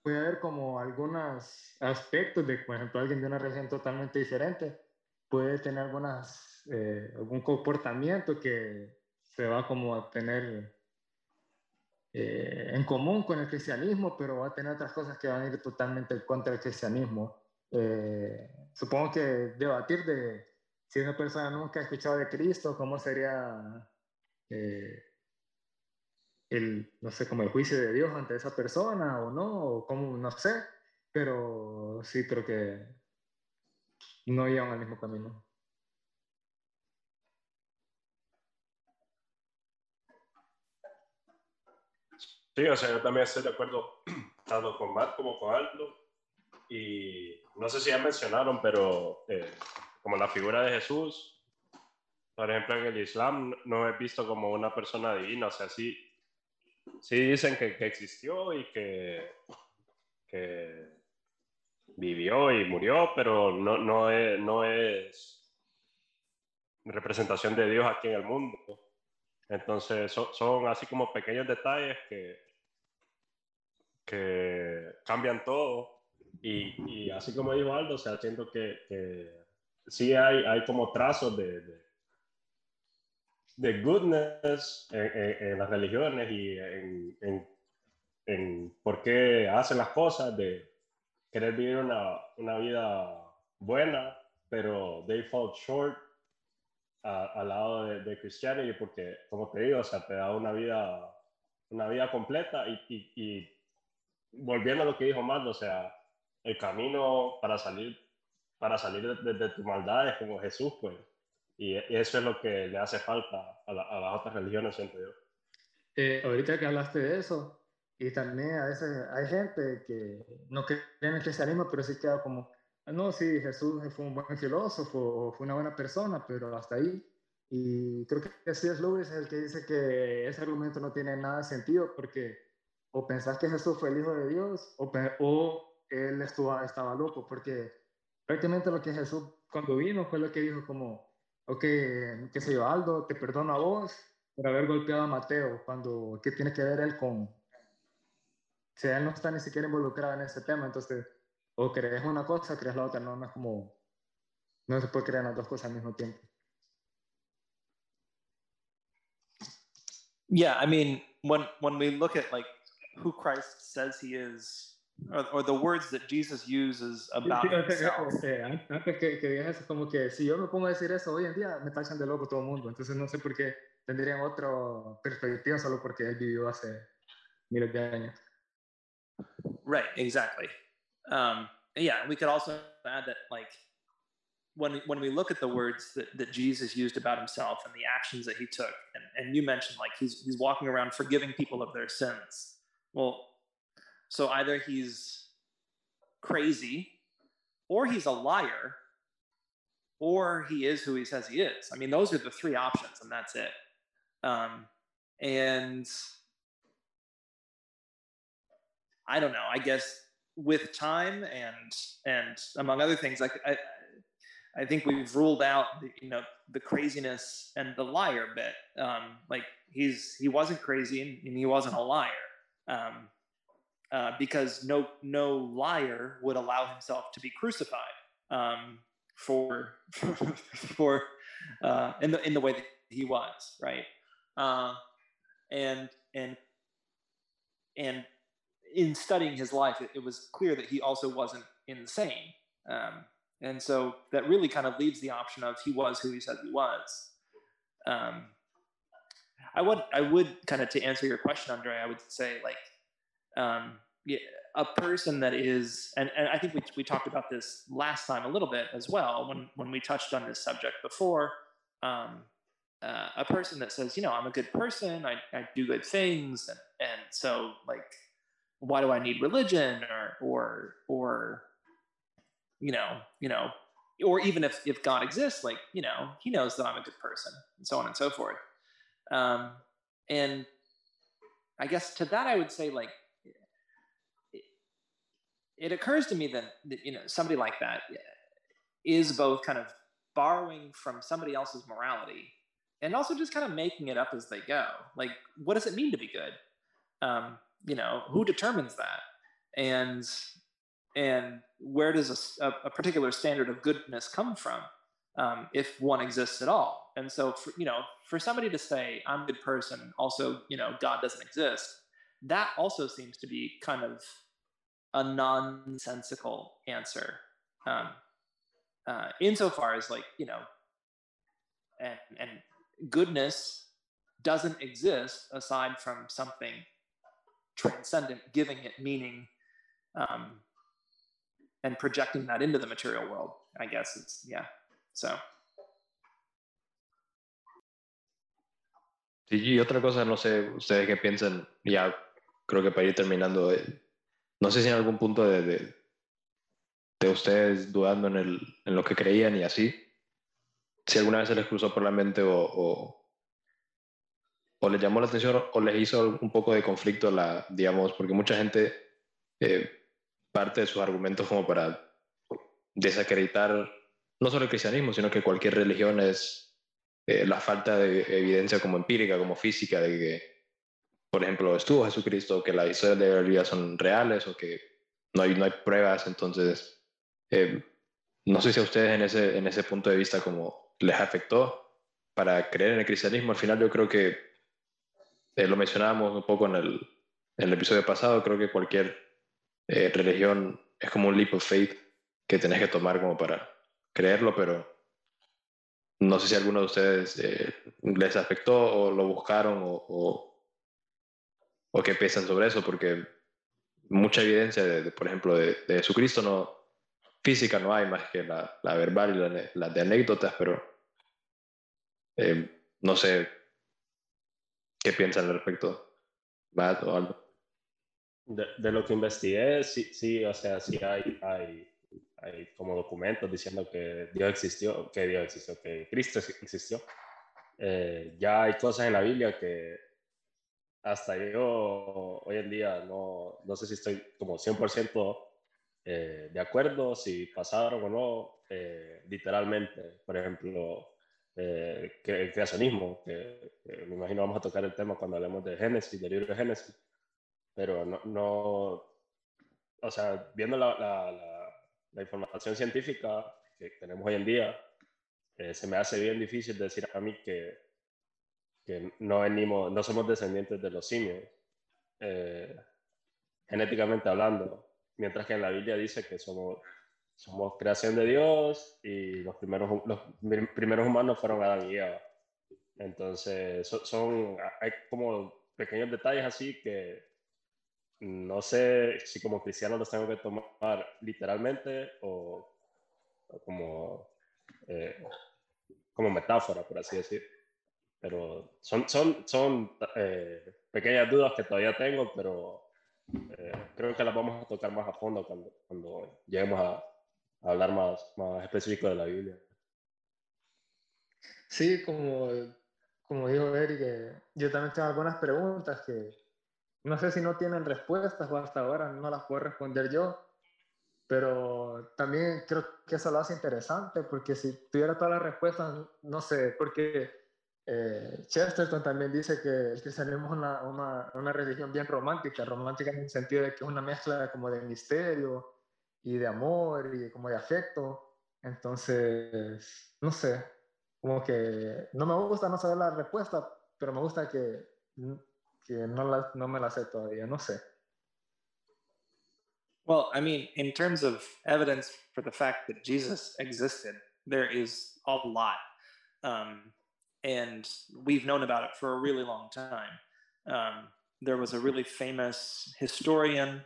puede haber como algunos aspectos de, por ejemplo, alguien de una región totalmente diferente puede tener algunas, eh, algún comportamiento que se va como a tener eh, en común con el cristianismo, pero va a tener otras cosas que van a ir totalmente contra el cristianismo. Eh, supongo que debatir de si una persona nunca ha escuchado de Cristo, cómo sería el, no sé, como el juicio de Dios ante esa persona o no, o como, no sé, pero sí creo que no llevan al mismo camino. Sí, o sea, yo también estoy de acuerdo [clears throat] tanto con Matt como con Aldo. Y no sé si ya mencionaron, pero eh, como la figura de Jesús, por ejemplo, en el Islam no es visto como una persona divina, o sea, sí, sí dicen que, que existió y que, que, vivió y murió, pero no, no, es, no es representación de Dios aquí en el mundo. Entonces son, son así como pequeños detalles que, que cambian todo. Y, y, así como dijo Aldo, o sea, siento que, que sí hay, hay como trazos de de goodness en, las religiones y en, en, por qué hacen las cosas, de querer vivir una, una vida buena, pero they fall short al lado de, de Christianity porque, como te digo, o sea, te da una vida, una vida completa y, y, volviendo a lo que dijo Mando, o sea, el camino para salir, para salir de, de tu maldad es como Jesús, pues y eso es lo que le hace falta a, las otras religiones, siento yo. Eh, ahorita que hablaste de eso, y también a veces hay gente que no cree en el cristianismo, pero sí queda como, ah, no, sí, Jesús fue un buen filósofo, fue una buena persona, pero hasta ahí. Y creo que C.S. Lewis es el que dice que ese argumento no tiene nada de sentido porque o pensás que Jesús fue el Hijo de Dios o, o él estuvo, estaba loco, porque prácticamente lo que Jesús cuando vino fue lo que dijo como, ok, qué sé yo, Aldo, te perdono a vos por haber golpeado a Mateo, cuando, ¿qué tiene que ver él con, si él no está ni siquiera involucrado en ese tema, entonces, o crees una cosa, crees la otra, no, no es como, no se puede creer las dos cosas al mismo tiempo. Yeah, I mean, when when we look at like who Christ says he is, or, or the words that Jesus uses about Sí, himself. o antes que, que digas eso, como que si yo me pongo a decir eso hoy en día, me tachan de loco todo el mundo. Entonces no sé por qué tendrían otra perspectiva solo porque él vivió hace miles de años. Right, exactly. Um, yeah, we could also add that, like, when when we look at the words that, that Jesus used about himself and the actions that he took, and, and you mentioned like he's he's walking around forgiving people of their sins. Well, so either he's crazy, or he's a liar, or he is who he says he is. I mean, those are the three options, and that's it. Um, and I don't know. I guess with time and and among other things, like I, I think we've ruled out the, you know the craziness and the liar bit. Um, like he's he wasn't crazy and, and he wasn't a liar um, uh, because no no liar would allow himself to be crucified um, for [laughs] for uh, in the in the way that he was right uh, and and and in studying his life, it, it, was clear that he also wasn't insane. Um, and so that really kind of leaves the option of he was who he said he was. Um, I would, I would kind of to answer your question, Andre, I would say like um, yeah, a person that is, and, and I think we, we talked about this last time a little bit as well when, when we touched on this subject before. Um, uh, a person that says, you know, I'm a good person, I, I do good things, and, and so like why do I need religion or or or you know you know or even if if God exists like you know he knows that I'm a good person and so on and so forth um, and I guess to that I would say like it, it occurs to me that, that you know somebody like that is both kind of borrowing from somebody else's morality and also just kind of making it up as they go. Like what does it mean to be good? Um, you know who determines that? And and where does a, a particular standard of goodness come from um, if one exists at all and so for, you know for somebody to say i'm a good person also you know god doesn't exist that also seems to be kind of a nonsensical answer um, uh, insofar as like you know and, and goodness doesn't exist aside from something transcendent, giving it meaning, um, and projecting that into the material world. I guess it's yeah. So. Y otra cosa, no sé, ustedes qué piensan, ya creo que para ir terminando, eh, no sé si en algún punto de, de, de ustedes dudando en, el, en, lo que creían y así, si alguna vez se les cruzó por la mente o, o, o les llamó la atención o les hizo un poco de conflicto, la, digamos, porque mucha gente eh, parte de sus argumentos como para desacreditar no solo el cristianismo, sino que cualquier religión es eh, la falta de evidencia como empírica, como física, de que, por ejemplo, estuvo Jesucristo, que las historias de la Biblia son reales o que no hay, no hay pruebas, entonces, eh, no sé si a ustedes en ese, en ese punto de vista como les afectó para creer en el cristianismo, al final yo creo que eh, lo mencionábamos un poco en el, en el, episodio pasado, creo que cualquier religión es como un leap of faith que tenés que tomar como para creerlo, pero no sé si alguno de ustedes eh, les afectó o lo buscaron o, o, qué piensan sobre eso, porque mucha evidencia, de, por ejemplo, de, de, Jesucristo no, física no hay más que la, verbal y la, de anécdotas, pero no sé ¿Qué piensan al respecto? Matt o algo. De, de, lo que investigué, sí, sí, o sea, sí hay, hay, hay como documentos diciendo que Dios existió, que Dios existió, que Cristo existió. eh, ya hay cosas en la Biblia que hasta yo hoy en día no, no sé si estoy como 100% eh, de acuerdo, si pasaron o no, eh, literalmente. Por ejemplo, eh, que el creacionismo, que, me imagino vamos a tocar el tema cuando hablemos de Génesis, del libro de Génesis, pero no, no o sea, viendo la, la, la, información científica que tenemos hoy en día, eh, se me hace bien difícil decir a mí que, que no venimos, no somos descendientes de los simios, eh, genéticamente hablando, mientras que en la Biblia dice que somos, somos creación de Dios y los primeros, los primeros humanos fueron Adán y Eva. Entonces, son, hay como pequeños detalles así que no sé si como cristiano los tengo que tomar literalmente o, como, eh, como metáfora, por así decir. Pero son, son, son eh, pequeñas dudas que todavía tengo, pero eh, creo que las vamos a tocar más a fondo cuando, cuando lleguemos a, hablar más, más específico de la Biblia. Sí, como, como dijo Eric, yo también tengo algunas preguntas que no sé si no tienen respuestas o hasta ahora no las puedo responder yo, pero también creo que eso lo hace interesante porque si tuviera todas las respuestas, no sé, porque eh, Chesterton también dice que el cristianismo es una, una, una, religión bien romántica, romántica en el sentido de que es una mezcla como de misterio y de amor y como de afecto. Entonces, no sé, como que no me gusta no saber la respuesta, pero me gusta que, que no, la, no me la sé todavía, no sé. Well, I mean, in terms of evidence for the fact that Jesus existed, there is a lot. Um, and we've known about it for a really long time. Um, there was a really famous historian.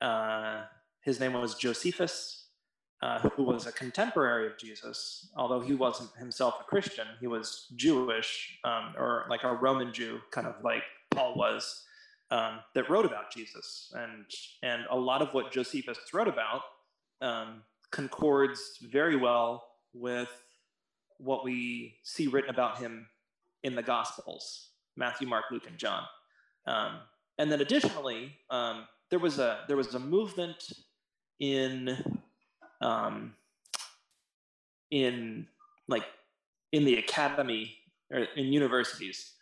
Uh, his name was Josephus, uh, who was a contemporary of Jesus. Although he wasn't himself a Christian, he was Jewish um, or like a Roman Jew, kind of like Paul was, um, that wrote about Jesus. And, and a lot of what Josephus wrote about um, concords very well with what we see written about him in the Gospels Matthew, Mark, Luke, and John. Um, and then additionally, um, there was a there was a movement in um, in like in the academy or in universities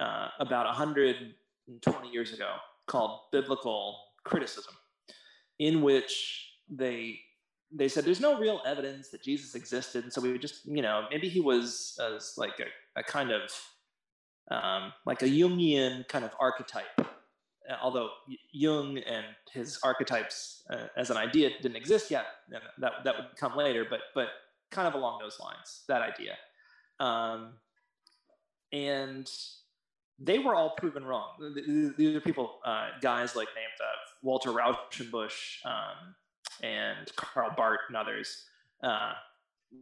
uh, about 120 years ago called biblical criticism, in which they they said there's no real evidence that Jesus existed, and so we just, you know, maybe he was as like a, a kind of um, like a Jungian kind of archetype. Uh, although Jung and his archetypes uh, as an idea didn't exist yet, that that would come later, but but kind of along those lines, that idea. Um, and they were all proven wrong. These are people, uh, guys like named uh, Walter Rauschenbusch, um, and Karl Barth and others, uh,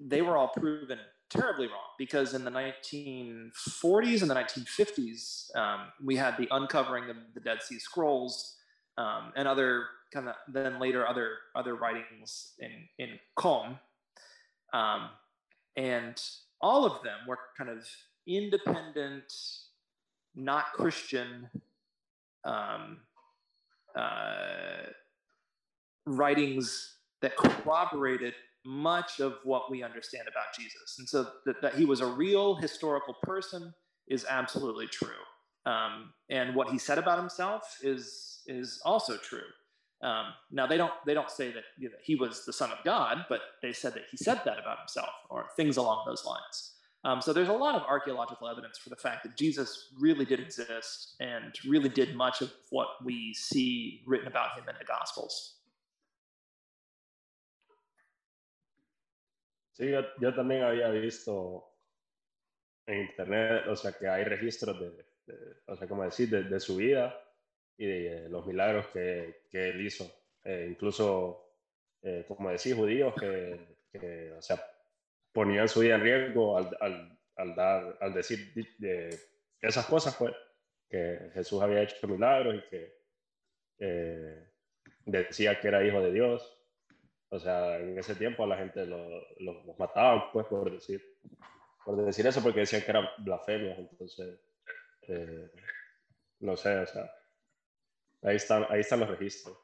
they were all proven terribly wrong because in the 1940s and the 1950s, um, we had the uncovering of the Dead Sea Scrolls um, and other kind of then later other other writings in in Qom, um, and all of them were kind of independent, not Christian. Um, uh, writings that corroborated much of what we understand about Jesus. And so that, that he was a real historical person is absolutely true. Um, and what he said about himself is is also true. Um, now they don't they don't say that, you know, he was the son of God, but they said that he said that about himself or things along those lines. Um, so there's a lot of archaeological evidence for the fact that Jesus really did exist and really did much of what we see written about him in the Gospels. Sí, yo, también había visto en internet, o sea, que hay registros de, o sea, como decir, de, su vida y de, los milagros que, que él hizo. Eh, incluso, eh, como decís, judíos que, que, o sea, ponían su vida en riesgo al, al, al dar, al decir de esas cosas, pues, que Jesús había hecho milagros y que eh, decía que era hijo de Dios. O sea, en ese tiempo a la gente los lo, mataban, pues, por decir, por decir eso porque decían que era blasfemia, entonces, eh, no sé, o sea, ahí están, ahí están los registros.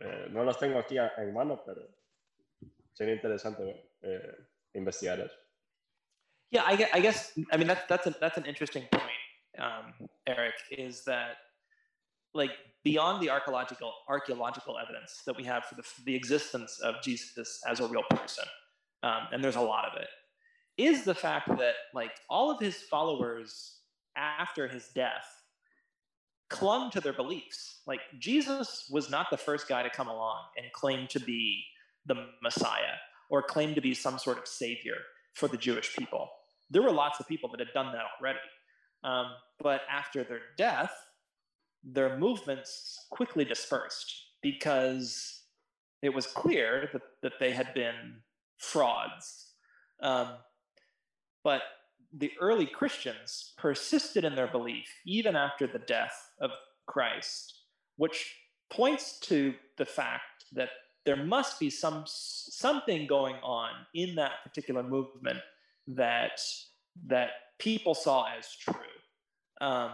Eh, no los tengo aquí en mano, pero sería interesante eh, investigar eso. Yeah, I guess, I guess I mean that's that's a, that's an interesting point, um, Eric. Is that like beyond the archaeological archaeological evidence that we have for the, the existence of Jesus as a real person, um, and there's a lot of it, is the fact that like all of his followers after his death clung to their beliefs. Like Jesus was not the first guy to come along and claim to be the Messiah or claim to be some sort of savior for the Jewish people. There were lots of people that had done that already. Um, but after their death, their movements quickly dispersed because it was clear that, that they had been frauds. Um, but the early Christians persisted in their belief even after the death of Christ, which points to the fact that there must be some something going on in that particular movement that that people saw as true. Um,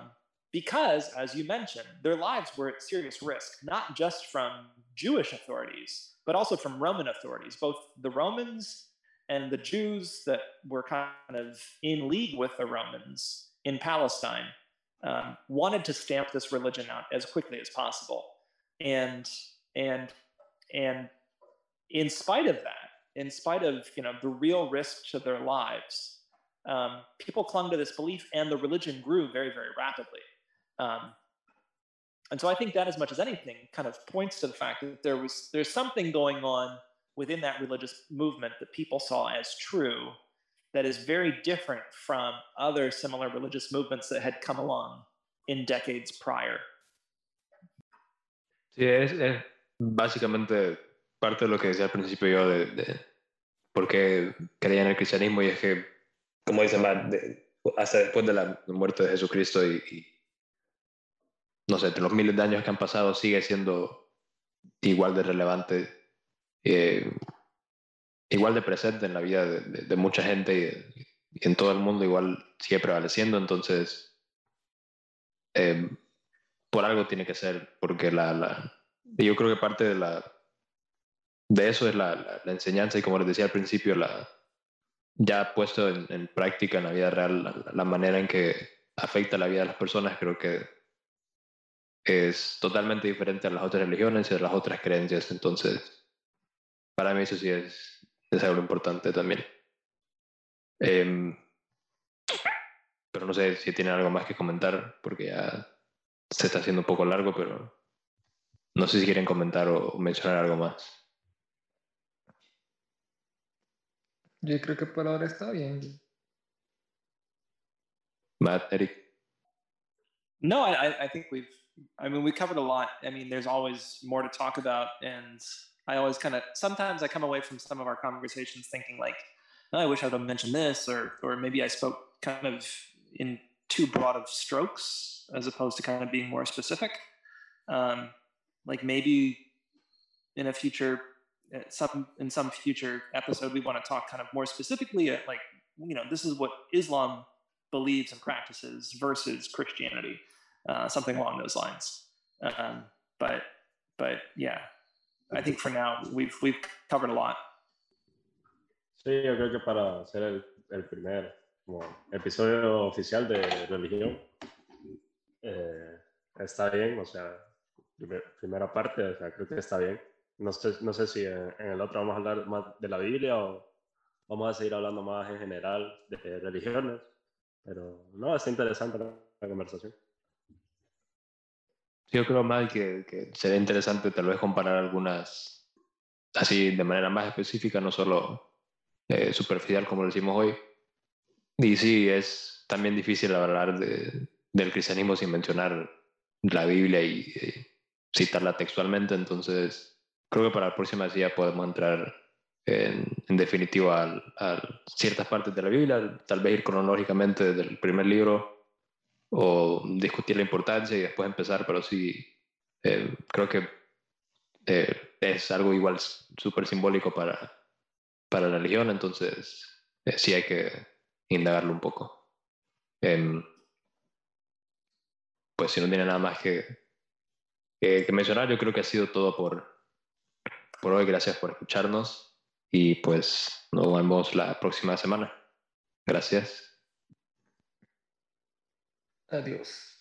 because, as you mentioned, their lives were at serious risk, not just from Jewish authorities, but also from Roman authorities. Both the Romans and the Jews that were kind of in league with the Romans in Palestine um, wanted to stamp this religion out as quickly as possible, and and and in spite of that, in spite of you know the real risk to their lives, um, people clung to this belief, and the religion grew very very rapidly. Um, and so I think that, as much as anything, kind of points to the fact that there was there's something going on within that religious movement that people saw as true that is very different from other similar religious movements that had come along in decades prior. Sí, es, es básicamente parte de lo que decía al principio yo de, de por qué creía en el cristianismo y es que, como dice Matt, de, hasta después de la muerte de Jesucristo y, y, no sé, de los miles de años que han pasado sigue siendo igual de relevante eh, igual de presente en la vida de, de, de mucha gente y, y, en todo el mundo igual sigue prevaleciendo, entonces eh, por algo tiene que ser, porque la, la, yo creo que parte de, la, de eso es la, la, la enseñanza y como les decía al principio, la, ya puesto en, en práctica en la vida real, la, la manera en que afecta la vida de las personas, creo que es totalmente diferente a las otras religiones y a las otras creencias. Entonces, para mí eso sí es, es algo importante también. Eh, pero no sé si tienen algo más que comentar, porque ya se está haciendo un poco largo, pero no sé si quieren comentar o mencionar algo más. Yo creo que por ahora está bien. Matt, Eric. No, I, I think we've, I mean, we covered a lot. I mean, there's always more to talk about, and I always kind of sometimes I come away from some of our conversations thinking like, oh, I wish I would have mentioned this, or or maybe I spoke kind of in too broad of strokes as opposed to kind of being more specific. Um, like maybe in a future uh, some in some future episode we want to talk kind of more specifically at like you know this is what Islam believes and practices versus Christianity, uh, something along those lines. Um, but but yeah, I think for now we've we've covered a lot. Sí, yo creo que para hacer el, el primer como, episodio oficial de religión eh, está bien, o sea, primer, primera parte, o sea, creo que está bien. No sé, no sé si en, en, el otro vamos a hablar más de la Biblia o vamos a seguir hablando más en general de, religiones, pero no, está interesante la, la conversación. Yo creo más que, que, sería interesante tal vez comparar algunas, así de manera más específica, no solo eh, superficial como lo hoy. Y sí, es también difícil hablar de, del cristianismo sin mencionar la Biblia y, y, citarla textualmente, entonces creo que para la próxima ya podemos entrar en, en definitivo a, a ciertas partes de la Biblia, tal vez ir cronológicamente desde el primer libro o discutir la importancia y después empezar, pero sí, eh, creo que eh, es algo igual súper simbólico para, para la religión, entonces eh, sí hay que indagarlo un poco. Em, pues si no tiene nada más que, que, mencionar, yo creo que ha sido todo por, por hoy. Gracias por escucharnos y pues nos vemos la próxima semana. Gracias. Adiós.